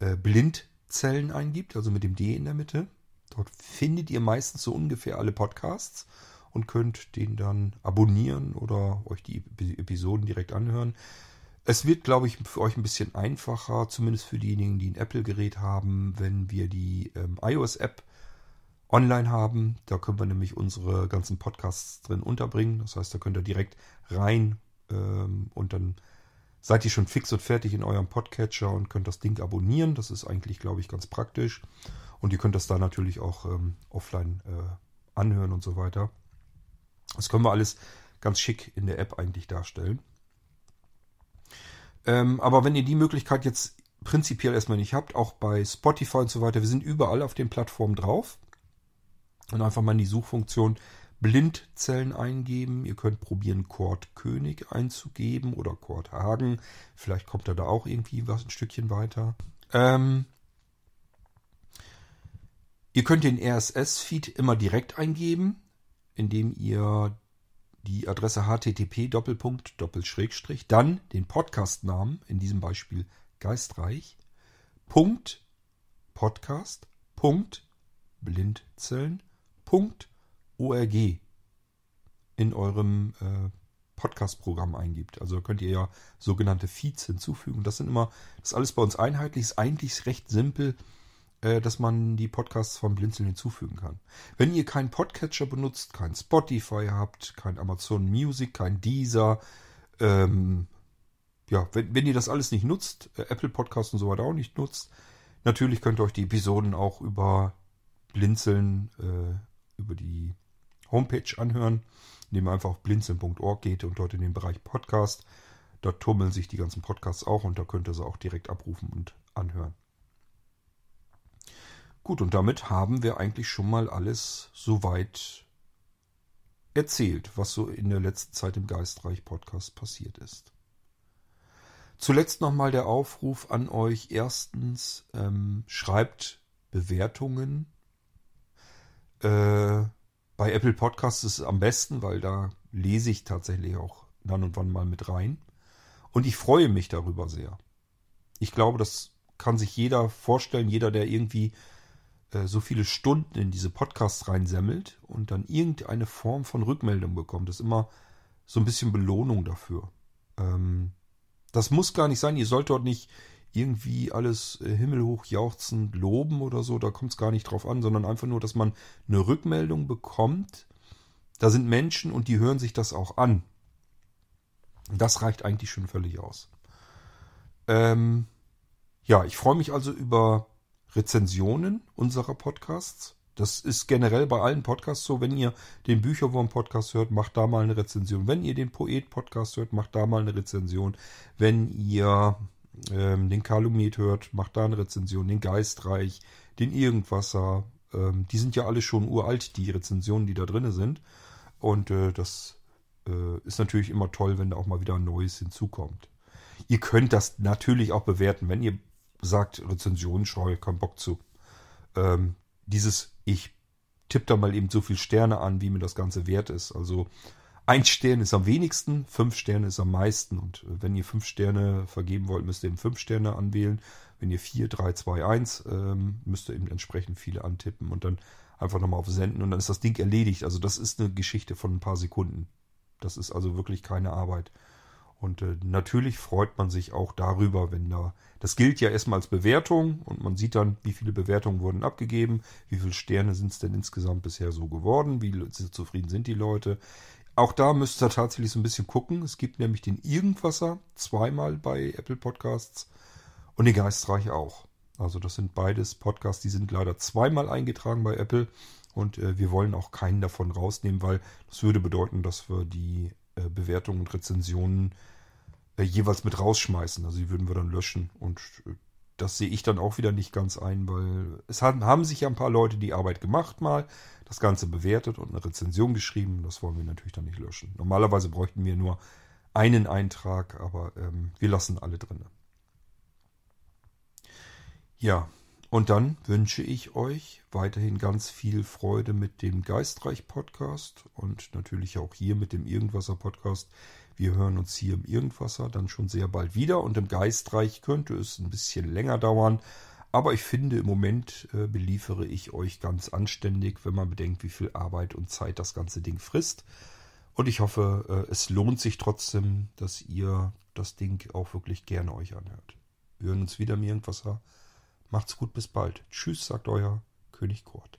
äh, Blindzellen eingibt, also mit dem D in der Mitte. Dort findet ihr meistens so ungefähr alle Podcasts und könnt den dann abonnieren oder euch die Episoden direkt anhören. Es wird, glaube ich, für euch ein bisschen einfacher, zumindest für diejenigen, die ein Apple-Gerät haben, wenn wir die ähm, iOS-App online haben. Da können wir nämlich unsere ganzen Podcasts drin unterbringen. Das heißt, da könnt ihr direkt rein ähm, und dann seid ihr schon fix und fertig in eurem Podcatcher und könnt das Ding abonnieren. Das ist eigentlich, glaube ich, ganz praktisch. Und ihr könnt das da natürlich auch ähm, offline äh, anhören und so weiter. Das können wir alles ganz schick in der App eigentlich darstellen. Ähm, aber wenn ihr die Möglichkeit jetzt prinzipiell erstmal nicht habt, auch bei Spotify und so weiter, wir sind überall auf den Plattformen drauf. Und einfach mal in die Suchfunktion Blindzellen eingeben. Ihr könnt probieren, Kord König einzugeben oder Kord Hagen. Vielleicht kommt er da auch irgendwie was ein Stückchen weiter. Ähm, ihr könnt den RSS-Feed immer direkt eingeben indem ihr die Adresse http Doppelpunkt Doppelschrägstrich, dann den Podcastnamen, in diesem Beispiel Geistreich, Punkt Podcast, Punkt Blindzellen, Punkt org in eurem äh, Podcast-Programm eingibt. Also könnt ihr ja sogenannte Feeds hinzufügen. Das sind immer, das ist alles bei uns einheitlich, ist eigentlich recht simpel. Äh, dass man die Podcasts von Blinzeln hinzufügen kann. Wenn ihr keinen Podcatcher benutzt, kein Spotify habt, kein Amazon Music, kein Deezer, ähm, ja, wenn, wenn ihr das alles nicht nutzt, äh, Apple Podcasts und so weiter auch nicht nutzt, natürlich könnt ihr euch die Episoden auch über Blinzeln, äh, über die Homepage anhören, indem ihr einfach auf blinzeln.org geht und dort in den Bereich Podcast. Dort tummeln sich die ganzen Podcasts auch und da könnt ihr sie auch direkt abrufen und anhören. Gut, und damit haben wir eigentlich schon mal alles soweit erzählt, was so in der letzten Zeit im Geistreich Podcast passiert ist. Zuletzt nochmal der Aufruf an euch. Erstens, ähm, schreibt Bewertungen. Äh, bei Apple Podcasts ist es am besten, weil da lese ich tatsächlich auch dann und wann mal mit rein. Und ich freue mich darüber sehr. Ich glaube, das kann sich jeder vorstellen, jeder, der irgendwie so viele Stunden in diese Podcasts reinsemmelt und dann irgendeine Form von Rückmeldung bekommt. Das ist immer so ein bisschen Belohnung dafür. Ähm, das muss gar nicht sein. Ihr sollt dort nicht irgendwie alles äh, himmelhoch jauchzend loben oder so. Da kommt es gar nicht drauf an, sondern einfach nur, dass man eine Rückmeldung bekommt. Da sind Menschen und die hören sich das auch an. Das reicht eigentlich schon völlig aus. Ähm, ja, ich freue mich also über Rezensionen unserer Podcasts. Das ist generell bei allen Podcasts so. Wenn ihr den Bücherwurm-Podcast hört, macht da mal eine Rezension. Wenn ihr den Poet-Podcast hört, macht da mal eine Rezension. Wenn ihr ähm, den Kalumet hört, macht da eine Rezension. Den Geistreich, den Irgendwasser. Ähm, die sind ja alle schon uralt, die Rezensionen, die da drin sind. Und äh, das äh, ist natürlich immer toll, wenn da auch mal wieder ein Neues hinzukommt. Ihr könnt das natürlich auch bewerten, wenn ihr sagt, Rezensionen schreue, keinen Bock zu. Ähm, dieses, ich tippe da mal eben so viel Sterne an, wie mir das Ganze wert ist. Also ein Stern ist am wenigsten, fünf Sterne ist am meisten. Und wenn ihr fünf Sterne vergeben wollt, müsst ihr eben fünf Sterne anwählen. Wenn ihr vier, drei, zwei, eins, ähm, müsst ihr eben entsprechend viele antippen und dann einfach nochmal auf Senden und dann ist das Ding erledigt. Also das ist eine Geschichte von ein paar Sekunden. Das ist also wirklich keine Arbeit. Und äh, natürlich freut man sich auch darüber, wenn da, das gilt ja erstmal als Bewertung und man sieht dann, wie viele Bewertungen wurden abgegeben, wie viele Sterne sind es denn insgesamt bisher so geworden, wie zufrieden sind die Leute. Auch da müsst ihr tatsächlich so ein bisschen gucken. Es gibt nämlich den Irgendwasser zweimal bei Apple Podcasts und den Geistreich auch. Also das sind beides Podcasts, die sind leider zweimal eingetragen bei Apple und äh, wir wollen auch keinen davon rausnehmen, weil das würde bedeuten, dass wir die Bewertungen und Rezensionen äh, jeweils mit rausschmeißen. Also die würden wir dann löschen. Und äh, das sehe ich dann auch wieder nicht ganz ein, weil es haben, haben sich ja ein paar Leute die Arbeit gemacht mal, das Ganze bewertet und eine Rezension geschrieben. Das wollen wir natürlich dann nicht löschen. Normalerweise bräuchten wir nur einen Eintrag, aber ähm, wir lassen alle drin. Ja, und dann wünsche ich euch weiterhin ganz viel Freude mit dem Geistreich Podcast und natürlich auch hier mit dem Irgendwasser Podcast. Wir hören uns hier im Irgendwasser dann schon sehr bald wieder und im Geistreich könnte es ein bisschen länger dauern. Aber ich finde, im Moment äh, beliefere ich euch ganz anständig, wenn man bedenkt, wie viel Arbeit und Zeit das ganze Ding frisst. Und ich hoffe, äh, es lohnt sich trotzdem, dass ihr das Ding auch wirklich gerne euch anhört. Wir hören uns wieder im Irgendwasser. Macht's gut, bis bald. Tschüss, sagt euer König Kurt.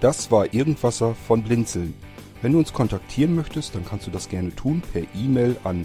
Das war Irgendwasser von Blinzeln. Wenn du uns kontaktieren möchtest, dann kannst du das gerne tun per E-Mail an